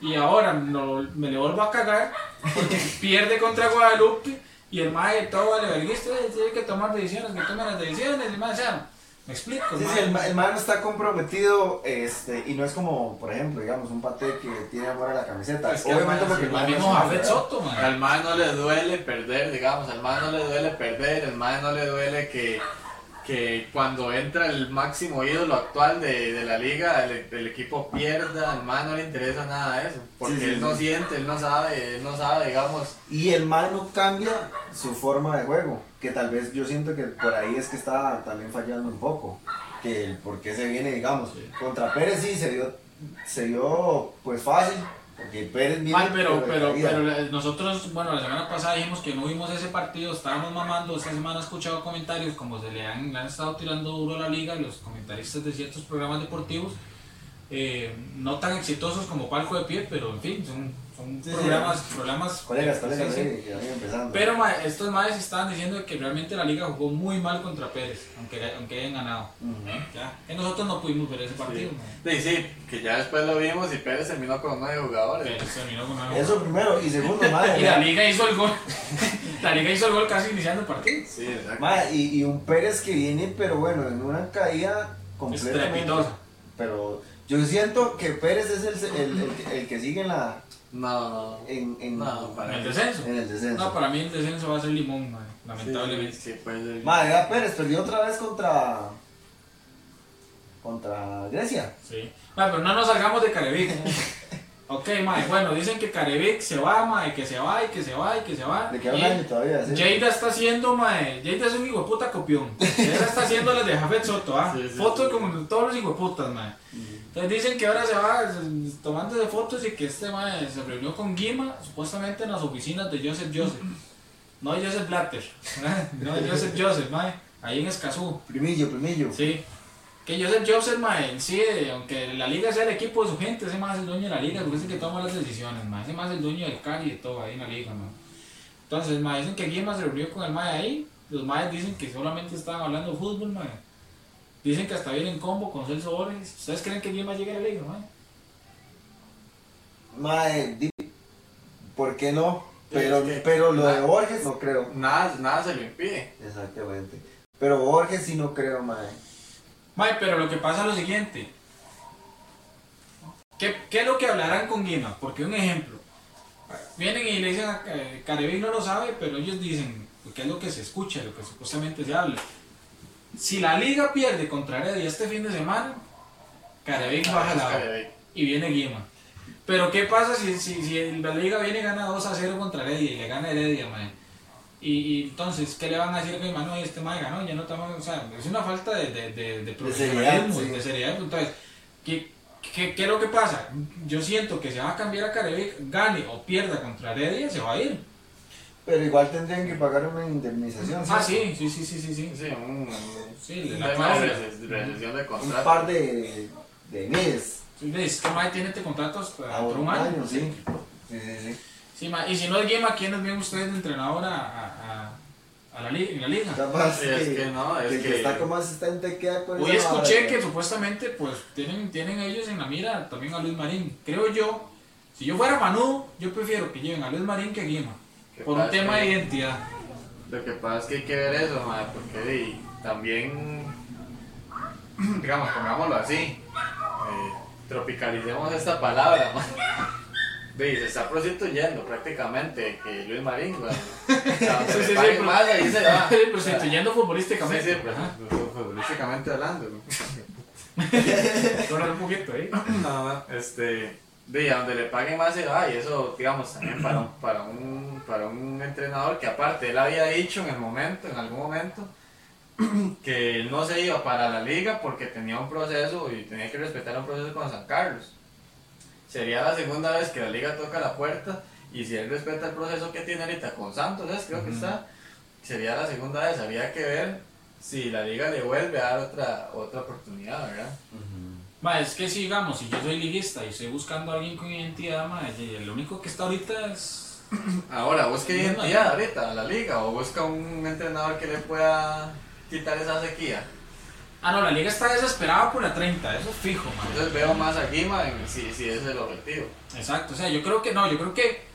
Y ahora no, me le vuelvo a cagar porque [laughs] pierde contra Guadalupe y el mae todo vale verguista, "Eh, tiene que tomar decisiones, que tomen las decisiones, el mae, o sea, me explico. Sí, mae. sí, el, ma- el está comprometido este, y no es como, por ejemplo, digamos, un pate que tiene amor a la camiseta. Es que Obviamente porque el no mismo es Jafet. Soto, mae. Al mae no le duele perder, digamos, al mae no le duele perder, al mae no le duele que, que cuando entra el máximo ídolo actual de, de la liga, el, el equipo pierda, al mae no le interesa nada de eso, porque Sí, sí, él no sí. siente, él no sabe, él no sabe, digamos, Y el man no cambia su forma de juego, que tal vez yo siento que por ahí es que está también fallando un poco, que el por qué se viene, digamos, contra Pérez sí se vio, se vio pues fácil, porque Pérez pero, pero, pero eh, nosotros, bueno, la semana pasada dijimos que no vimos ese partido, estábamos mamando, esta semana he escuchado comentarios como se le han, le han estado tirando duro a la liga, los comentaristas de ciertos programas deportivos, eh, no tan exitosos como Palco de Pie, pero en fin, son, son Sí, sí. programas, programas Colegas, colegas, sí, van empezando. Pero ma, estos madres estaban diciendo que realmente la liga jugó muy mal contra Pérez, aunque, aunque hayan ganado. Ya, que nosotros no pudimos ver ese partido. Sí. sí, sí, que ya después lo vimos y Pérez terminó con nueve jugadores. Pérez terminó con una- Eso primero, y segundo, madre. [laughs] Y la liga hizo el gol. [laughs] la liga hizo el gol casi iniciando el partido. Sí, exacto. Ma, y, y un Pérez que viene, pero bueno, en una caída completamente. Estrepitosa. Pero yo siento que Pérez es el, el, el que- el que sigue en la. No, no, En, en, no, para En el mí- descenso. en el descenso. No, para mí el descenso va a ser limón, Sí, lamentablemente. sí, pues, el- Madre, vea, Pérez perdió otra vez contra. contra Grecia. Sí. Ma, pero no nos salgamos de Carevic. [laughs] ok, mae, bueno, dicen que Carevic se va, mae, que se va y que se va y que se va. Le queda Y un año todavía. ¿sí? Jada está haciendo, mae, Jada es un hijo de puta copión. Jada está haciendo las de Jafet Soto, ¿ah? Sí, sí, fotos sí. como de todos los hijos de putas, mae. Entonces dicen que ahora se va tomando de fotos y que este mae se reunió con Guima, supuestamente en las oficinas de Joseph Joseph. No Joseph Blatter, [laughs] no Joseph Joseph, mae, ahí en Escazú. Primillo, primillo. Sí. Que Joseph Joseph, mae, en sí, eh, aunque la liga sea el equipo de su gente, ese más es el dueño de la liga, porque es el que toma las decisiones, mae. Ese más es el dueño del CAR y de todo ahí en la liga, mae. Entonces, mae, dicen que Guima se reunió con el mae ahí. Los maes dicen que solamente estaban hablando de fútbol, mae. Dicen que hasta viene en combo con Celso Borges. ¿Ustedes creen que Guima llegue a la liga, mae? Madre, di- ¿por qué no? Es Pero, que- pero lo de Borges no creo. Nada, nada se lo impide. Exactamente. Pero Borges sí no creo, madre. Mae, pero lo que pasa es lo siguiente. ¿Qué, qué es lo que hablarán con Guima? Porque un ejemplo. Vienen y le dicen a eh, Carevic no lo sabe, pero ellos dicen qué es lo que se escucha, lo que supuestamente se habla. Si la liga pierde contra Heredia este fin de semana, Carevic baja la y viene Guima. Pero ¿qué pasa si, si, si la liga viene y gana 2 a 0 contra Heredia y le gana Heredia? Y, y entonces, ¿qué le van a decir a Guima? No, este mae ganó, ya no estamos... O sea, es una falta de, de, de, de profesionalismo, seriedad, de seriedad. Entonces, ¿qué, qué, qué es lo que pasa? Yo siento que se va a cambiar a Carevic, gane o pierda contra Heredia, se va a ir. Pero igual tendrían que pagar una indemnización. Ah, sí, sí, sí, sí, sí. sí. Sí, un, Sí, la de de Un contrato. par de, de meses. Sí, Es que Mae tiene este contratos para A por un año. sí. Sí, sí, sí. Sí, ma, y si no es Guima, ¿quiénes ven ustedes de entrenador a, a, a- a la, en la liga? Capaz Sí, es que no, es el que, que- está como asistente queda con Hoy escuché que supuestamente pues tienen, tienen ellos en la mira también a Luis Marín. Creo yo, si yo fuera Manu, yo prefiero que lleven a Luis Marín que a Guima. ¿Qué Por un tema de identidad. Lo que pasa es que hay que ver eso, madre, porque di, también, [clears throat] digamos, pongámoslo así, eh, tropicalicemos esta palabra, madre. [laughs] Se está prostituyendo prácticamente que Luis Marín, güey. [laughs] O sea, Sí, sí, sí, pero- más, ahí se va. [laughs] Prostituyendo futbolísticamente. Sí, sí, pues, Ajá. pues, futbolísticamente hablando. Correr un poquito ahí. [clears throat] No, este, de a donde le paguen más se va y eso, digamos, también para un, para un, para un entrenador que aparte él había dicho en el momento, en algún momento, [clears throat] que él no se iba para la liga porque tenía un proceso y tenía que respetar un proceso con San Carlos. Sería la segunda vez que la liga toca la puerta y si él respeta el proceso que tiene ahorita con Santos, ¿sabes? creo que está, sería la segunda vez, habría que ver si la liga le vuelve a dar otra, otra oportunidad, ¿verdad? Ma, es que si digamos, si yo soy liguista y estoy buscando a alguien con identidad, ma, y lo único que está ahorita es... [clears throat] Ahora, busca identidad ahorita a la liga o busca un entrenador que le pueda quitar esa sequía. Ah, no, la liga está desesperada por la 30, eso es fijo, ma. Entonces veo más a Guima en, si, si ese es el objetivo. Exacto, o sea, yo creo que no, yo creo que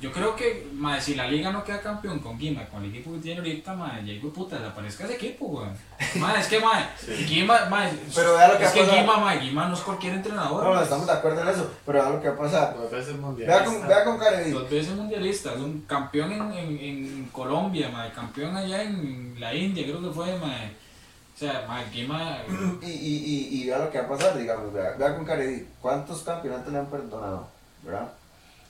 yo creo que ma, si la liga no queda campeón con Guima, con el equipo que tiene ahorita, ma, ya hijo de puta, desaparezca ese equipo, weón. Ma, es que ma, Sí. Guima, ma, Pero vea lo que es que. Guima, ma, Guima no es cualquier entrenador. No, no, estamos de acuerdo en eso, pero vea lo que va a pasar. Dos veces mundial. Vea con, vea con Carevi. Dos veces mundialista, es un campeón en, en, en Colombia, ma, campeón allá en la India, creo que fue, ma. O sea, ma, Guima, [clears throat] Y, y, y, y vea lo que va a pasar, digamos, vea, vea con Carevi. ¿Cuántos campeonatos le han perdonado? ¿Verdad?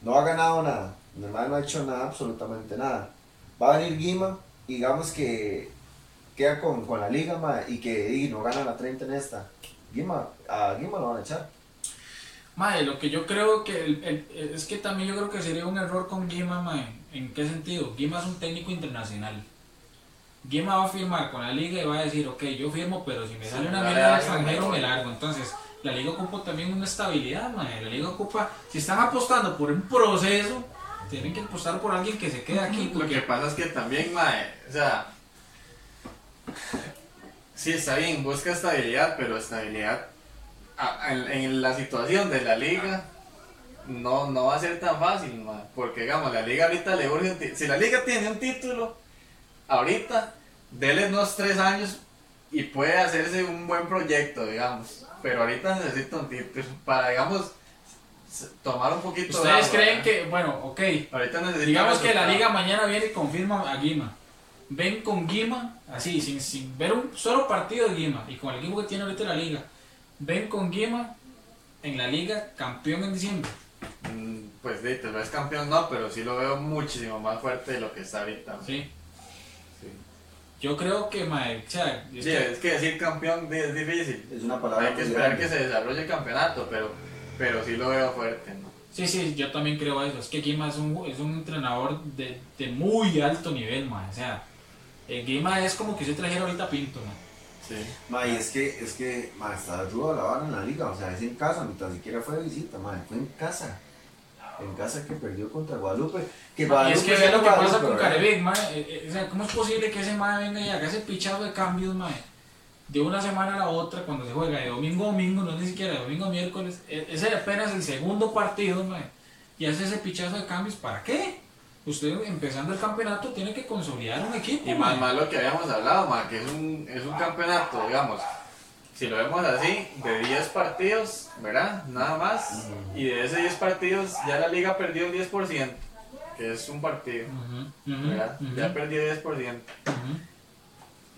No ha ganado nada. Normal no ha hecho nada, absolutamente nada. Va a venir Guima y digamos que queda con, con la liga ma, y que y no gana la 30 en esta. Guima, a Guima lo van a echar. Mae, lo que yo creo que el- el- es que también yo creo que sería un error con Guima, mae. ¿En qué sentido? Guima es un técnico internacional. Guima va a firmar con la liga y va a decir, ok, yo firmo, pero si me Sí, sale una mierda dale, extranjero me largo. Entonces, la liga ocupa también una estabilidad, mae. La liga ocupa, si están apostando por un proceso, tienen que apostar por alguien que se quede aquí. Lo que pasa es que también, mae, o sea, sí está bien, busca estabilidad, pero estabilidad a- en, en la situación de la liga no, no va a ser tan fácil, mae, porque digamos, la liga ahorita le urge si la liga tiene un título, ahorita, dele unos tres años y puede hacerse un buen proyecto, digamos, pero ahorita necesita un título para, digamos, tomar un poquito de ustedes agua, creen ¿verdad? que, bueno, ok, Ahorita Digamos que la liga mañana viene y confirma a Guima. Ven con Guima, así, sin, sin ver un solo partido de Guima y con el equipo que tiene ahorita la liga. Ven con Guima en la liga campeón en diciembre. Mm, Pues sí, tal vez campeón no, pero sí lo veo muchísimo más fuerte de lo que está ahorita. Sí. Sí. Yo creo que, mae, o sea, es Sí, que- es que decir campeón es difícil. Es una palabra Hay que esperar grande. que se desarrolle el campeonato, pero, pero sí lo veo fuerte. ¿no? sí, sí, yo también creo eso. Es que Guima es un, es un entrenador de, de muy alto nivel, mae. O sea, eh, Guima es como que se trajera ahorita a Pinto, mae. Sí. Ma, y es que, es que, ma, está ruda la vara en la liga, o sea, es en casa, ni tan siquiera fue de visita, ma, fue en casa. En casa que perdió contra Guadalupe. Que Y es Guadalupe que ve lo que pasa Guadalupe, con. Carevic, mae. Eh, eh, o sea, ¿cómo es posible que ese mae venga y haga ese pichazo de cambios, mae? De una semana a la otra, cuando se juega de domingo a domingo, no es ni siquiera de domingo a miércoles. e- Ese es apenas el segundo partido. Y hace ese pichazo de cambios, ¿para qué? Usted empezando el campeonato tiene que consolidar un equipo. Y más, más lo que habíamos hablado, que es un, es un campeonato, digamos. si lo vemos así, de 10 partidos, ¿verdad? Nada más. Y de esos 10 partidos ya la liga perdió el 10%, que es un partido, ¿verdad? Ya perdió 10%.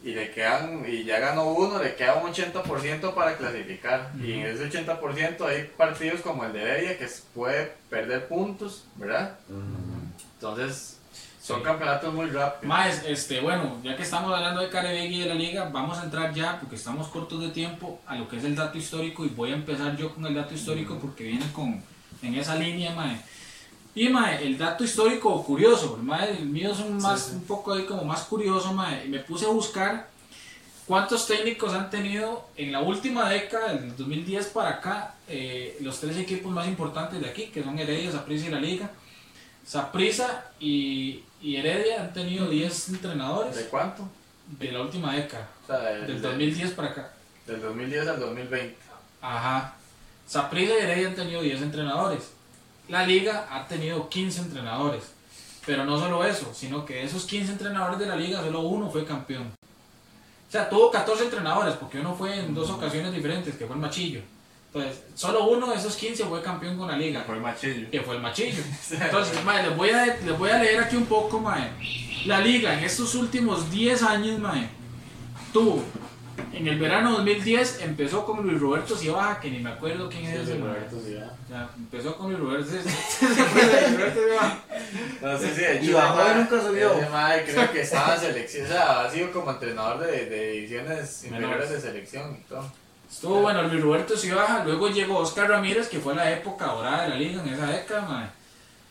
Y le quedan, y ya ganó uno, le queda un 80% para clasificar. Y en ese 80% hay partidos como el de Heredia que puede perder puntos, ¿verdad? Entonces, son Sí. campeonatos muy rápidos. Más, este, bueno, ya que estamos hablando de Carebegui y de la liga, vamos a entrar ya, porque estamos cortos de tiempo, a lo que es el dato histórico y voy a empezar yo con el dato histórico porque viene con, en esa línea, mae. Y mae, el dato histórico curioso, mae, el mío es un, más, Sí, sí. un poco ahí como más curioso, mae. y Me puse a buscar cuántos técnicos han tenido en la última década, del 2010 para acá, eh, los tres equipos más importantes de aquí, que son Heredia, Saprissa y la Liga. Saprissa y, y Heredia han tenido 10 entrenadores ¿De cuánto? de la última década, O sea, del, del del- 2010 para acá. del 2010 al 2020. Ajá. Saprissa y Heredia han tenido 10 entrenadores. La liga ha tenido 15 entrenadores. Pero no solo eso, sino que de esos 15 entrenadores de la liga, solo uno fue campeón. O sea, tuvo 14 entrenadores, porque uno fue en dos ocasiones diferentes, que fue el Machillo. Entonces, solo uno de esos 15 fue campeón con la liga, Fue el machillo. que fue el Machillo. [laughs] Entonces, mae, les, voy a, les voy a leer aquí un poco, mae. La liga en estos últimos 10 años, mae, tuvo, en el verano 2010, empezó con Luis Roberto Cibaja, que ni me acuerdo quién es ese, mae. O sea, empezó con Luis Roberto, ¿se- se acuerda de Luis Roberto Cibaja? No sé si de nunca subió. Ese mae creo que estaba en selección. O sea, ha sido como entrenador de, de divisiones inferiores de selección y todo. Estuvo bueno Luis Roberto Cibaja, luego llegó Oscar Ramírez, que fue la época dorada de la liga en esa década, mae.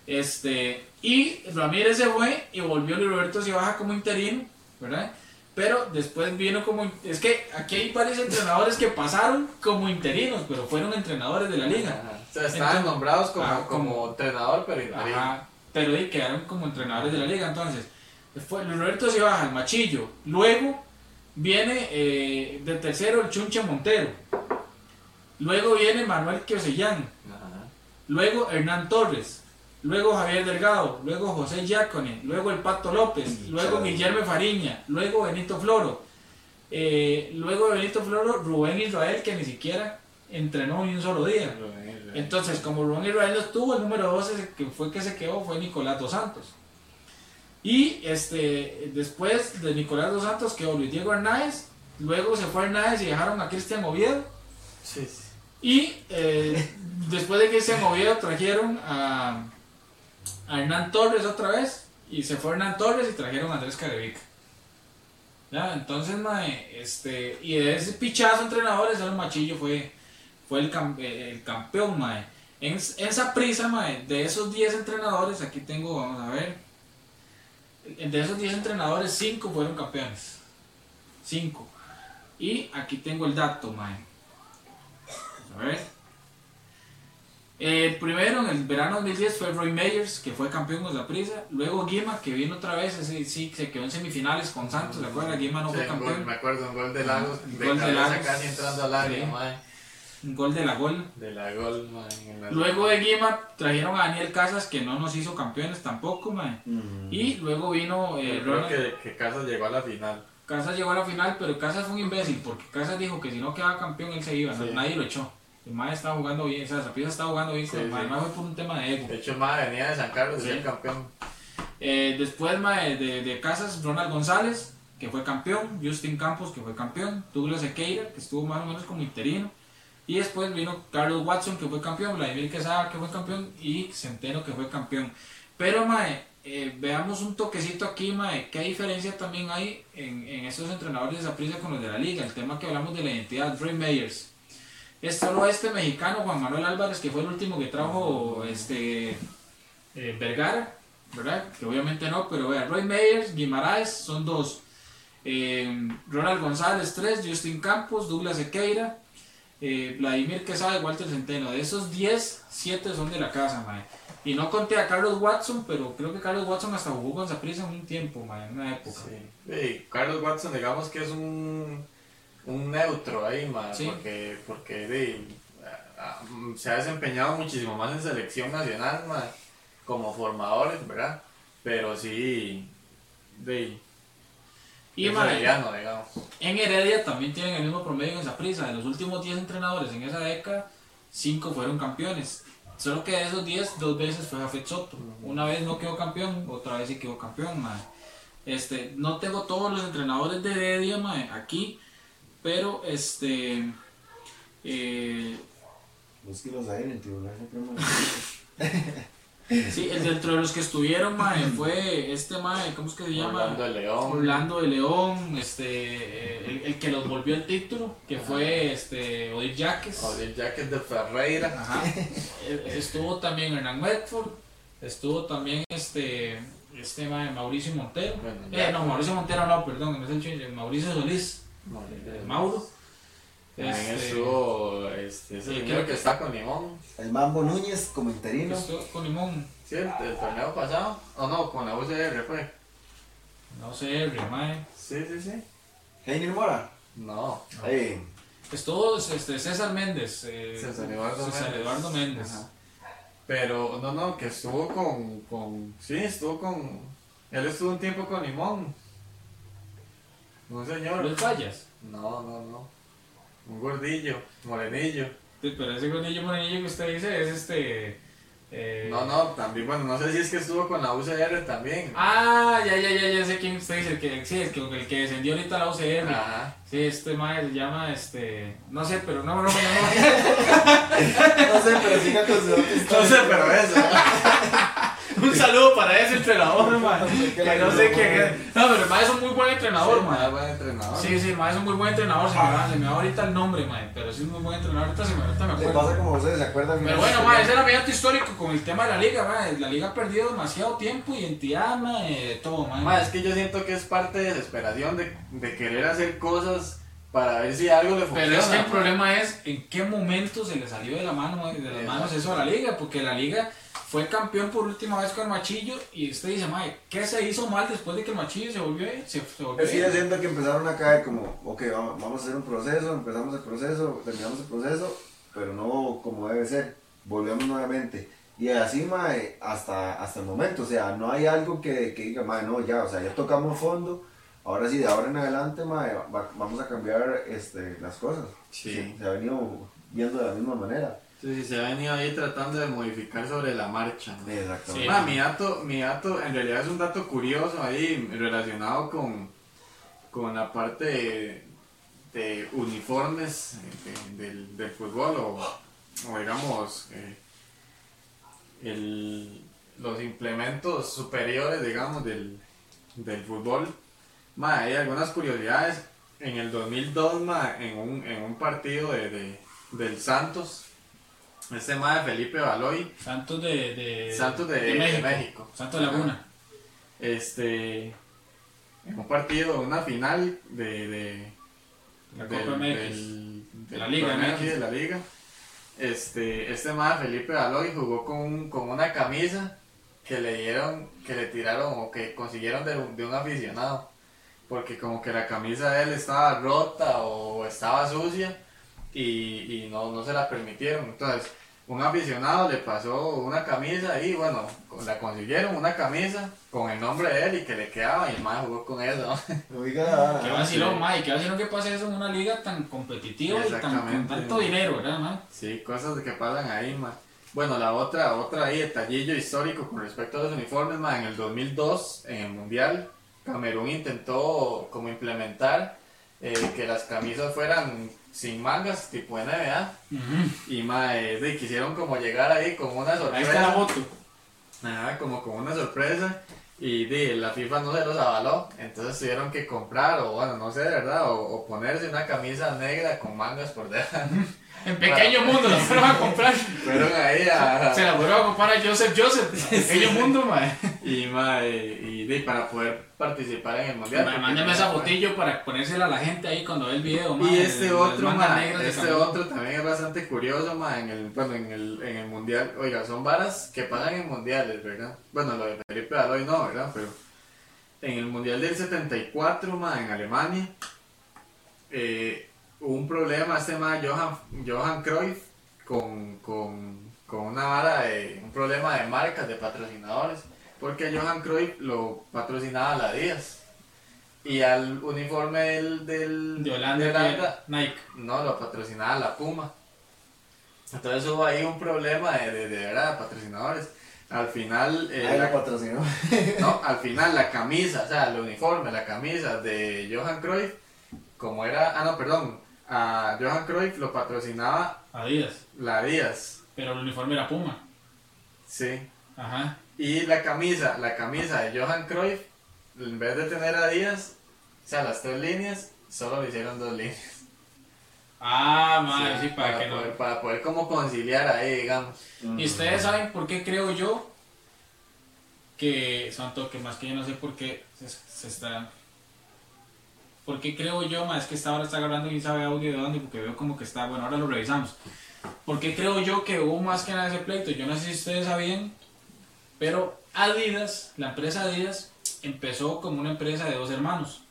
Este, y Ramírez se fue y volvió Luis Roberto Cibaja como interino, ¿verdad? Pero después vino como. Es que aquí hay varios entrenadores que pasaron como interinos, pero fueron entrenadores de la liga. Ajá. O sea, estaban Entonces- nombrados como, Ah, como- como entrenador, pero interino. Ajá, pero y quedaron como entrenadores de la liga. Entonces, fue Roberto Cibaja, el Machillo. Luego viene eh, de tercero el Chunche Montero. Luego viene Manuel Kiosellán. Ajá. Luego Hernán Torres. Luego Javier Delgado. Luego José Giacone. Luego el Pato López. Luego. Guillermo Fariña. Luego Benito Floro. eh, luego de Benito Floro, Rubén Israel, que ni siquiera entrenó ni un solo día. Entonces, como Rubén Israel no estuvo, el número 12 que fue que se quedó fue Nicolás Dos Santos. Y este, después de Nicolás Dos Santos quedó Luis Diego Hernández, luego se fue Hernández y dejaron a Cristian Oviedo. Sí, sí. Y eh, después de Cristian Oviedo trajeron a, a Hernán Torres otra vez, y se fue Hernán Torres y trajeron a Andrés Carevica. Ya, entonces, mae, este, y de ese pichazo entrenadores, el Machillo fue, fue el, eh, el campeón, mae. En esa prisa, mae, de esos 10 entrenadores, aquí tengo, vamos a ver, de esos 10 entrenadores, 5 fueron campeones. 5. Y aquí tengo el dato, mae. A ver. El primero en el verano 2010 fue Roy Meyers, que fue campeón con la prisa. Luego Guima, que vino otra vez, ese sí se quedó en semifinales con Santos, ¿se acuerdan? Guima no Sí, fue un campeón. gol, me acuerdo, un gol de Lagos, de Gol de Lagos. casi entrando al área, Sí. Un gol de la gol. De la gol, Luego de Guima trajeron a Daniel Casas, que no nos hizo campeones tampoco, mae. Mm. Y luego vino eh, Yo creo Ronald. que, que Casas llegó a la final. Casas llegó a la final, pero Casas fue un imbécil, porque Casas dijo que si no quedaba campeón él se iba, nadie lo echó. El mae estaba jugando bien, o sea, Zapisa estaba jugando bien, Sí, con el mae, sí. el fue por un tema de ego. De hecho, mae, venía de San Carlos, Sí. y el campeón. Eh, después mae, de, de Casas, Ronald González, que fue campeón, Justin Campos, que fue campeón, Douglas Equeira, que estuvo más o menos como interino, y después vino Carlos Watson, que fue campeón, Vladimir Quesada, que fue campeón, y Centeno, que fue campeón. Pero, mae, eh, veamos un toquecito aquí, mae, qué diferencia también hay en, en estos entrenadores de Saprissa con los de la liga, el tema que hablamos de la identidad, Ray Meyers. Es solo este mexicano, Juan Manuel Álvarez, que fue el último que trajo este eh, Vergara, ¿verdad? Que obviamente no, pero vea, Roy Meyers, Guimaraes son dos. Eh, Ronald González, tres. Justin Campos, Douglas Equeira, eh, Vladimir Quesada y Walter Centeno. De esos 10, 7 son de la casa, mae. Y no conté a Carlos Watson, pero creo que Carlos Watson hasta jugó con Saprissa un tiempo, mae, en una época. Sí, Carlos Watson, digamos que es un, un neutro ahí, mae, Sí. porque, porque de, se ha desempeñado muchísimo más en selección nacional, mae, como formadores, ¿verdad? Pero sí, de, Y mae, herediano, digamos. en Heredia también tienen el mismo promedio en esa prisa. De los últimos 10 entrenadores en esa década, 5 fueron campeones. Solo que de esos 10, dos veces fue Jafet Soto. Una vez no quedó campeón, otra vez sí quedó campeón, mae. Este, no tengo todos los entrenadores de Heredia, mae, aquí, pero este... eh, Búsquelos ahí en el Tribunal Supremo. sí, el dentro de los que estuvieron, mae, fue este mae, ¿cómo es que se llama? Orlando de León. Orlando de León, este, eh, el, el que los volvió el título, que fue este, Odir Jaques. Odil Jacket de Ferreira. Ajá. Eh, Estuvo también Hernán Medford, estuvo también este, este mae, Mauricio Montero. Bueno, Eh, no, Mauricio Montero no, perdón, es el Mauricio Solís, Mauro. También Este, estuvo este, señor creo que que- está con Limón. El Mambo Núñez como interino. estuvo con Limón, ¿Sí? El, el torneo pasado. O no, con la UCR fue. no sé, mae. Sí, sí, sí. Heiner Mora. No. Ey, Estuvo este, César Méndez. eh, César Eduardo César Méndez. Eduardo Méndez. Ajá. Pero, no, no, que estuvo con, con. Sí, estuvo con. Él estuvo un tiempo con Limón. Un señor. Luis Fallas. No, no, no. Un gordillo, morenillo. Sí, pero ese gordillo morenillo que usted dice es este. eh, No, no, también, bueno, no sé si es que estuvo con la UCR también. Ah, ya, ya, ya, ya sé quién usted dice, el que, sí, el que, el que descendió ahorita la UCR. Ajá. Sí, este madre se llama, este, no sé, pero no, no, no, no, [laughs] No sé, pero siga con su No sé, pero eso. [laughs] [laughs] Un saludo para ese entrenador, [laughs] man. qué Que no sé man. es. No, pero el mae es un muy buen entrenador, Sí, man. buen entrenador. Sí, sí, el mae es un muy buen entrenador, se me va, se me va ahorita el nombre, man. Pero sí es un muy buen entrenador, ahorita, se me, ahorita me Le acuerdo. pasa como ustedes se acuerdan. Pero bueno, ma, ese era mi dato histórico con el tema de la liga, ma. La liga ha perdido demasiado tiempo, identidad, ma, eh, todo, ma. Ma, es que yo siento que es parte de desesperación de, de querer hacer cosas para ver si algo le funciona. Pero es que el ma. problema es en qué momento se le salió de la mano, ma, de las manos eso a la liga, porque la liga fue campeón por última vez con el Machillo y usted dice, ma, ¿qué se hizo mal después de que el Machillo se volvió se, se volvió bien? siento que empezaron a caer como, ok, vamos, vamos a hacer un proceso, empezamos el proceso, terminamos el proceso, pero no como debe ser, volvemos nuevamente. Y así, mae, hasta, hasta el momento, o sea, no hay algo que, que diga, mae, no, ya, o sea, ya tocamos fondo, ahora sí, de ahora en adelante, mae, va- vamos a cambiar este, las cosas. Sí. Se ha venido viendo de la misma manera. Sí, sí, se ha venido ahí tratando de modificar sobre la marcha. ¿no? Exactamente. Sí. Ma, mi dato, mi dato en realidad es un dato curioso ahí relacionado con, con la parte de, de uniformes eh, de- del, del fútbol o, o digamos eh, el- los implementos superiores digamos del, del fútbol. Ma, hay algunas curiosidades. En el 2002, ma, en, un, en un partido de, de- del Santos, este ma de Felipe Baloy, Santos de, de, Santos de, de México. Santos Laguna. Este. En un partido, una final de. de La del- Copa MX. del- De la Liga MX. de la liga. Este, este más Felipe Baloy jugó con, un- con una camisa que le dieron, que le tiraron o que consiguieron de, un- de un aficionado. Porque como que la camisa de él estaba rota o estaba sucia y, y no, no se la permitieron. Entonces, un aficionado le pasó una camisa y bueno, la consiguieron una camisa con el nombre de él y que le quedaba y el más jugó con eso. [laughs] Oiga, Qué vacilón, ma, y qué vacilón que pase eso en una liga tan competitiva y tan, con tanto dinero, ¿verdad, ma? Sí, cosas que pasan ahí, ma. Bueno, la otra, otra ahí, detallillo histórico con respecto a los uniformes, ma. En el 2002, en el Mundial, Camerún intentó como implementar eh, que las camisas fueran sin mangas, tipo NBA. Y, ma, eh, de- quisieron como llegar ahí con una sorpresa. Ahí está la foto. Ajá, como con una sorpresa y de, la FIFA no se los avaló, entonces tuvieron que comprar o bueno, no sé, de verdad, o, o ponerse una camisa negra con mangas por detrás. [laughs] En pequeño mundo la fueron a comprar. Fueron ahí a... Se la fueron a comprar a Joseph Joseph. [laughs] En pequeño mundo, ma. Y, ma, y, de, para poder participar en el mundial. Ma, porque- Mándeme esa fotillo para ponérsela a la gente ahí cuando ve el video, ma. Y este otro, las mangas ma, negras de este otro también es bastante curioso, ma, en el, bueno, en el, en el mundial, oiga, son varas que pasan en mundiales, ¿verdad? Bueno, lo de Felipe Aloy no, ¿verdad? Pero en el mundial del 74, ma, en Alemania, eh, hubo un problema, este ma, Johan, Johan Cruyff, con, con, con una vara de, un problema de marcas, de patrocinadores, porque Johan Cruyff lo patrocinaba la Díaz. Y al uniforme del, del De Holanda, de Holanda, Nike. no, lo patrocinaba la Puma. Entonces hubo ahí un problema de, de, de verdad, patrocinadores. Al final, eh, la patrocinó. [laughs] no, al final la camisa, o sea, el uniforme, la camisa de Johan Cruyff, como era, ah no, perdón, a Johan Cruyff lo patrocinaba Adidas. la Adidas, Pero el uniforme era Puma. sí. Ajá. Y la camisa, la camisa de Johan Cruyff, en vez de tener Adidas, o sea, las tres líneas, solo le hicieron dos líneas. Ah, madre, sí, para, que poder, no. para poder como conciliar ahí, digamos. Y ustedes saben por qué creo yo que son toque más que yo no sé por qué se, se está. ¿Por qué creo yo, más es que esta hora está grabando y sabe audio de dónde? Porque veo como que está, bueno, ahora lo revisamos. ¿Por qué creo yo que hubo más que nada ese pleito? Yo no sé si ustedes sabían, pero Adidas, la empresa Adidas, empezó como una empresa de dos hermanos,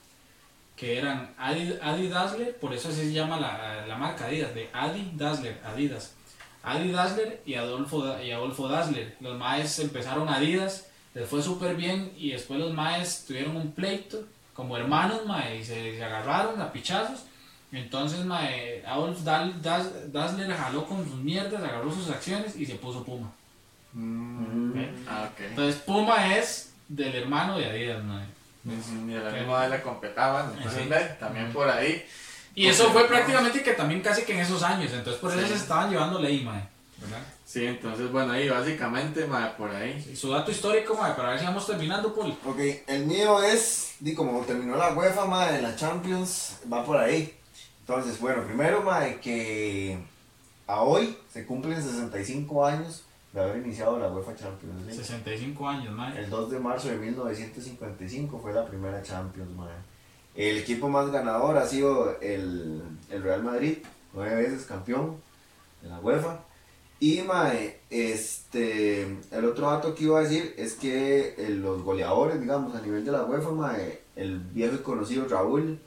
que eran Adi, Adi Dassler, por eso así se llama la, la marca Adidas, de Adi Dassler, Adidas. Adi Dassler y Adolfo, y Adolfo Dassler. Los maes empezaron Adidas, les fue súper bien y después los maes tuvieron un pleito como hermanos mae, y se, se agarraron a pichazos. Entonces mae, Adolf Dal- Das- Dassler jaló con sus mierdas, agarró sus acciones y se puso Puma. Mm. ¿ok? Ah. Entonces Puma es del hermano de Adidas. mae. Y a la misma vez la completaban, entonces Sí. también por ahí. Y eso fue prácticamente que también casi que en esos años, entonces por eso Sí. se estaban llevando ley, mae. ¿Verdad? Sí, entonces bueno, ahí básicamente, mae, por ahí. Y Su dato histórico, mae, para ver si vamos terminando, Paul. Ok, el mío es, di como terminó la UEFA, madre, la Champions, va por ahí. Entonces, bueno, primero, madre, que a hoy se cumplen 65 años de haber iniciado la UEFA Champions League. 65 años, mae. El 2 de marzo de 1955 fue la primera Champions, madre. El equipo más ganador ha sido el, el Real Madrid, nueve veces campeón de la UEFA. Y mae, este, el otro dato que iba a decir es que eh, los goleadores, digamos, a nivel de la UEFA, mae, el viejo y conocido Raúl,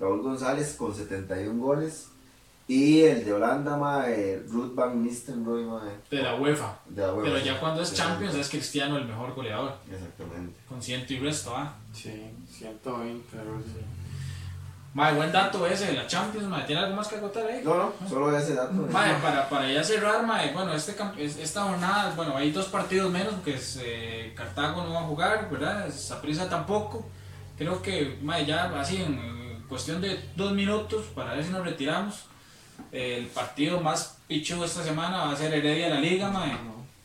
Raúl González con 71 goles. Y el de Holanda, mae, Ruud van Nistelrooy, mae, De la UEFA. de la UEFA. Pero ya cuando es Champions es Cristiano el mejor goleador. Exactamente. Con ciento y resto, ah. Sí, 120, pero sí. Mae, buen dato ese de la Champions, mae. ¿Tiene algo más que acotar ahí? No, no, solo ese dato. Mae, para, para ya cerrar, mae, bueno, este, esta jornada, bueno, hay dos partidos menos, porque es, eh, Cartago no va a jugar, ¿verdad? Saprissa tampoco. Creo que, mae, ya así en cuestión de dos minutos, para ver si nos retiramos, el partido más pichudo esta semana va a ser Heredia de la Liga, mae.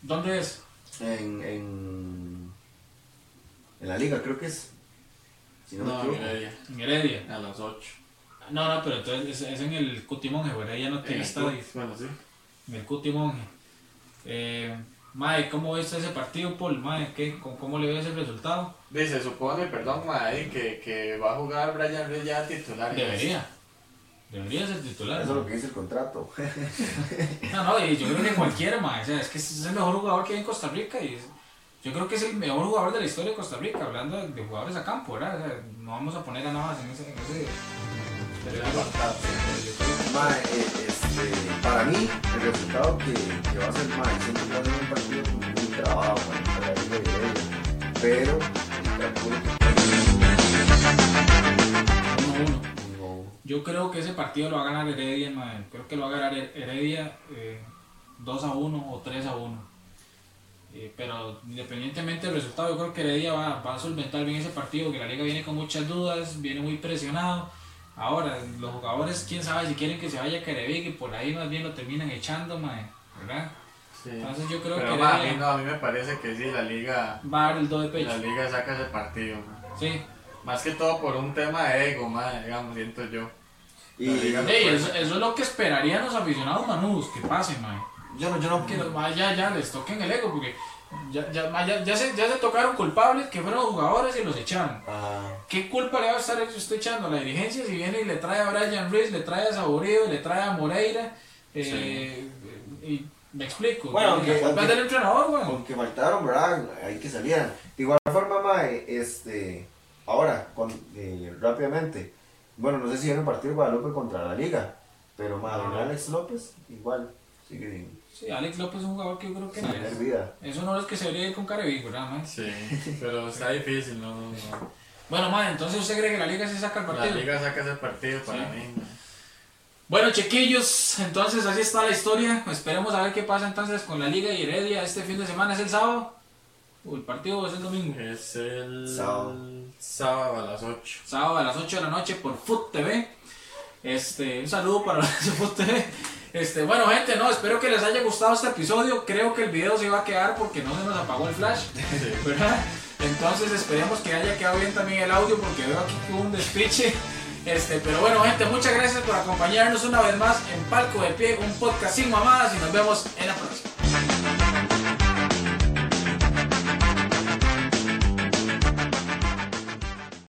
¿Dónde es? En, en, en la liga, creo que es. Si no, me No, equivoco. Heredia, En Heredia. a las 8. No, no, pero entonces es, es en el Cutimonje, ¿verdad? Ya no tiene estadio. Bueno, sí. En el Cutimonje. Eh, Mae, ¿cómo viste ese partido, Paul? Mae, ¿qué? ¿Cómo, cómo le ves el resultado? Dice, supone, perdón, mae, que, que va a jugar Brian Reed ya titular. Debería. Debería ser titular. Eso es lo que dice el contrato. [laughs] No, no, y yo creo que cualquiera, mae. O sea, es que es el mejor jugador que hay en Costa Rica y es- yo creo que es el mejor jugador de la historia de Costa Rica, hablando de, jugadores a campo, ¿verdad? O sea, no vamos a poner a nada más en ese... En ese pero eh, este, para mí, el resultado que, que va a ser Mae, siempre va a ser un partido Liga de Heredia. Pero, uno, uno. Yo creo que ese partido lo va a ganar Heredia, mae. creo que lo va a ganar Heredia eh, 2 a 1 o 3 a 1. Eh, pero independientemente del resultado, yo creo que Heredia va, va a solventar bien ese partido, que la liga viene con muchas dudas, viene muy presionado. Ahora, los jugadores, quién sabe si quieren que se vaya a Carevic y por ahí más bien lo terminan echando, mae, ¿verdad? Sí. Entonces yo creo Pero que a mí no, a mí me parece que sí, la liga, va a dar el do de pecho. la liga saca ese partido. mae. Sí. Más que todo por un tema de ego, mae, digamos, siento yo. Y no eso, eso es lo que esperarían los aficionados manudos, que pasen, mae. Yo no, yo no que los más ya, ya les toquen el ego, porque ya, ya, ya, ya se, ya se tocaron culpables que fueron los jugadores y los echaron. Ah, ¿Qué culpa le va a estar estoy echando a la dirigencia si viene y le trae a Brian Rees, le trae a Saborío, le trae a Moreira? Eh, Y me explico. Bueno, aunque- es aunque- del entrenador, weón. aunque faltaron, ¿verdad? Hay que salieran. De igual forma, Mae, este, ahora, con, eh, rápidamente. Bueno, no sé si vieron el partido de Guadalupe contra la Liga, pero Mae. Alex López, igual, sigue Sí, Alex López es un jugador que yo creo que no es. vida. Eso no es que se debería ir con Carevic, ¿verdad, man? Sí, pero está difícil, no, no, no. Bueno, madre, entonces usted cree que la liga se saca el La partido. liga saca ese partido para Sí. mí. Bueno, chiquillos, entonces así está la historia. Esperemos a ver qué pasa entonces con la liga y Heredia este fin de semana. ¿Es el sábado? O el partido es el domingo. Es el Sábado. sábado a las 8. Sábado a las 8 de la noche por Foot TV. Este, un saludo para los [laughs] de Foot TV. Este, bueno, gente, no, espero que les haya gustado este episodio. Creo que el video se iba a quedar porque no se nos apagó el flash. [laughs] ¿verdad? Entonces esperemos que haya quedado bien también el audio porque veo aquí que hubo un despiche. Este, pero bueno, gente, muchas gracias por acompañarnos una vez más en Palco de Pie, un podcast sin mamadas y nos vemos en la próxima.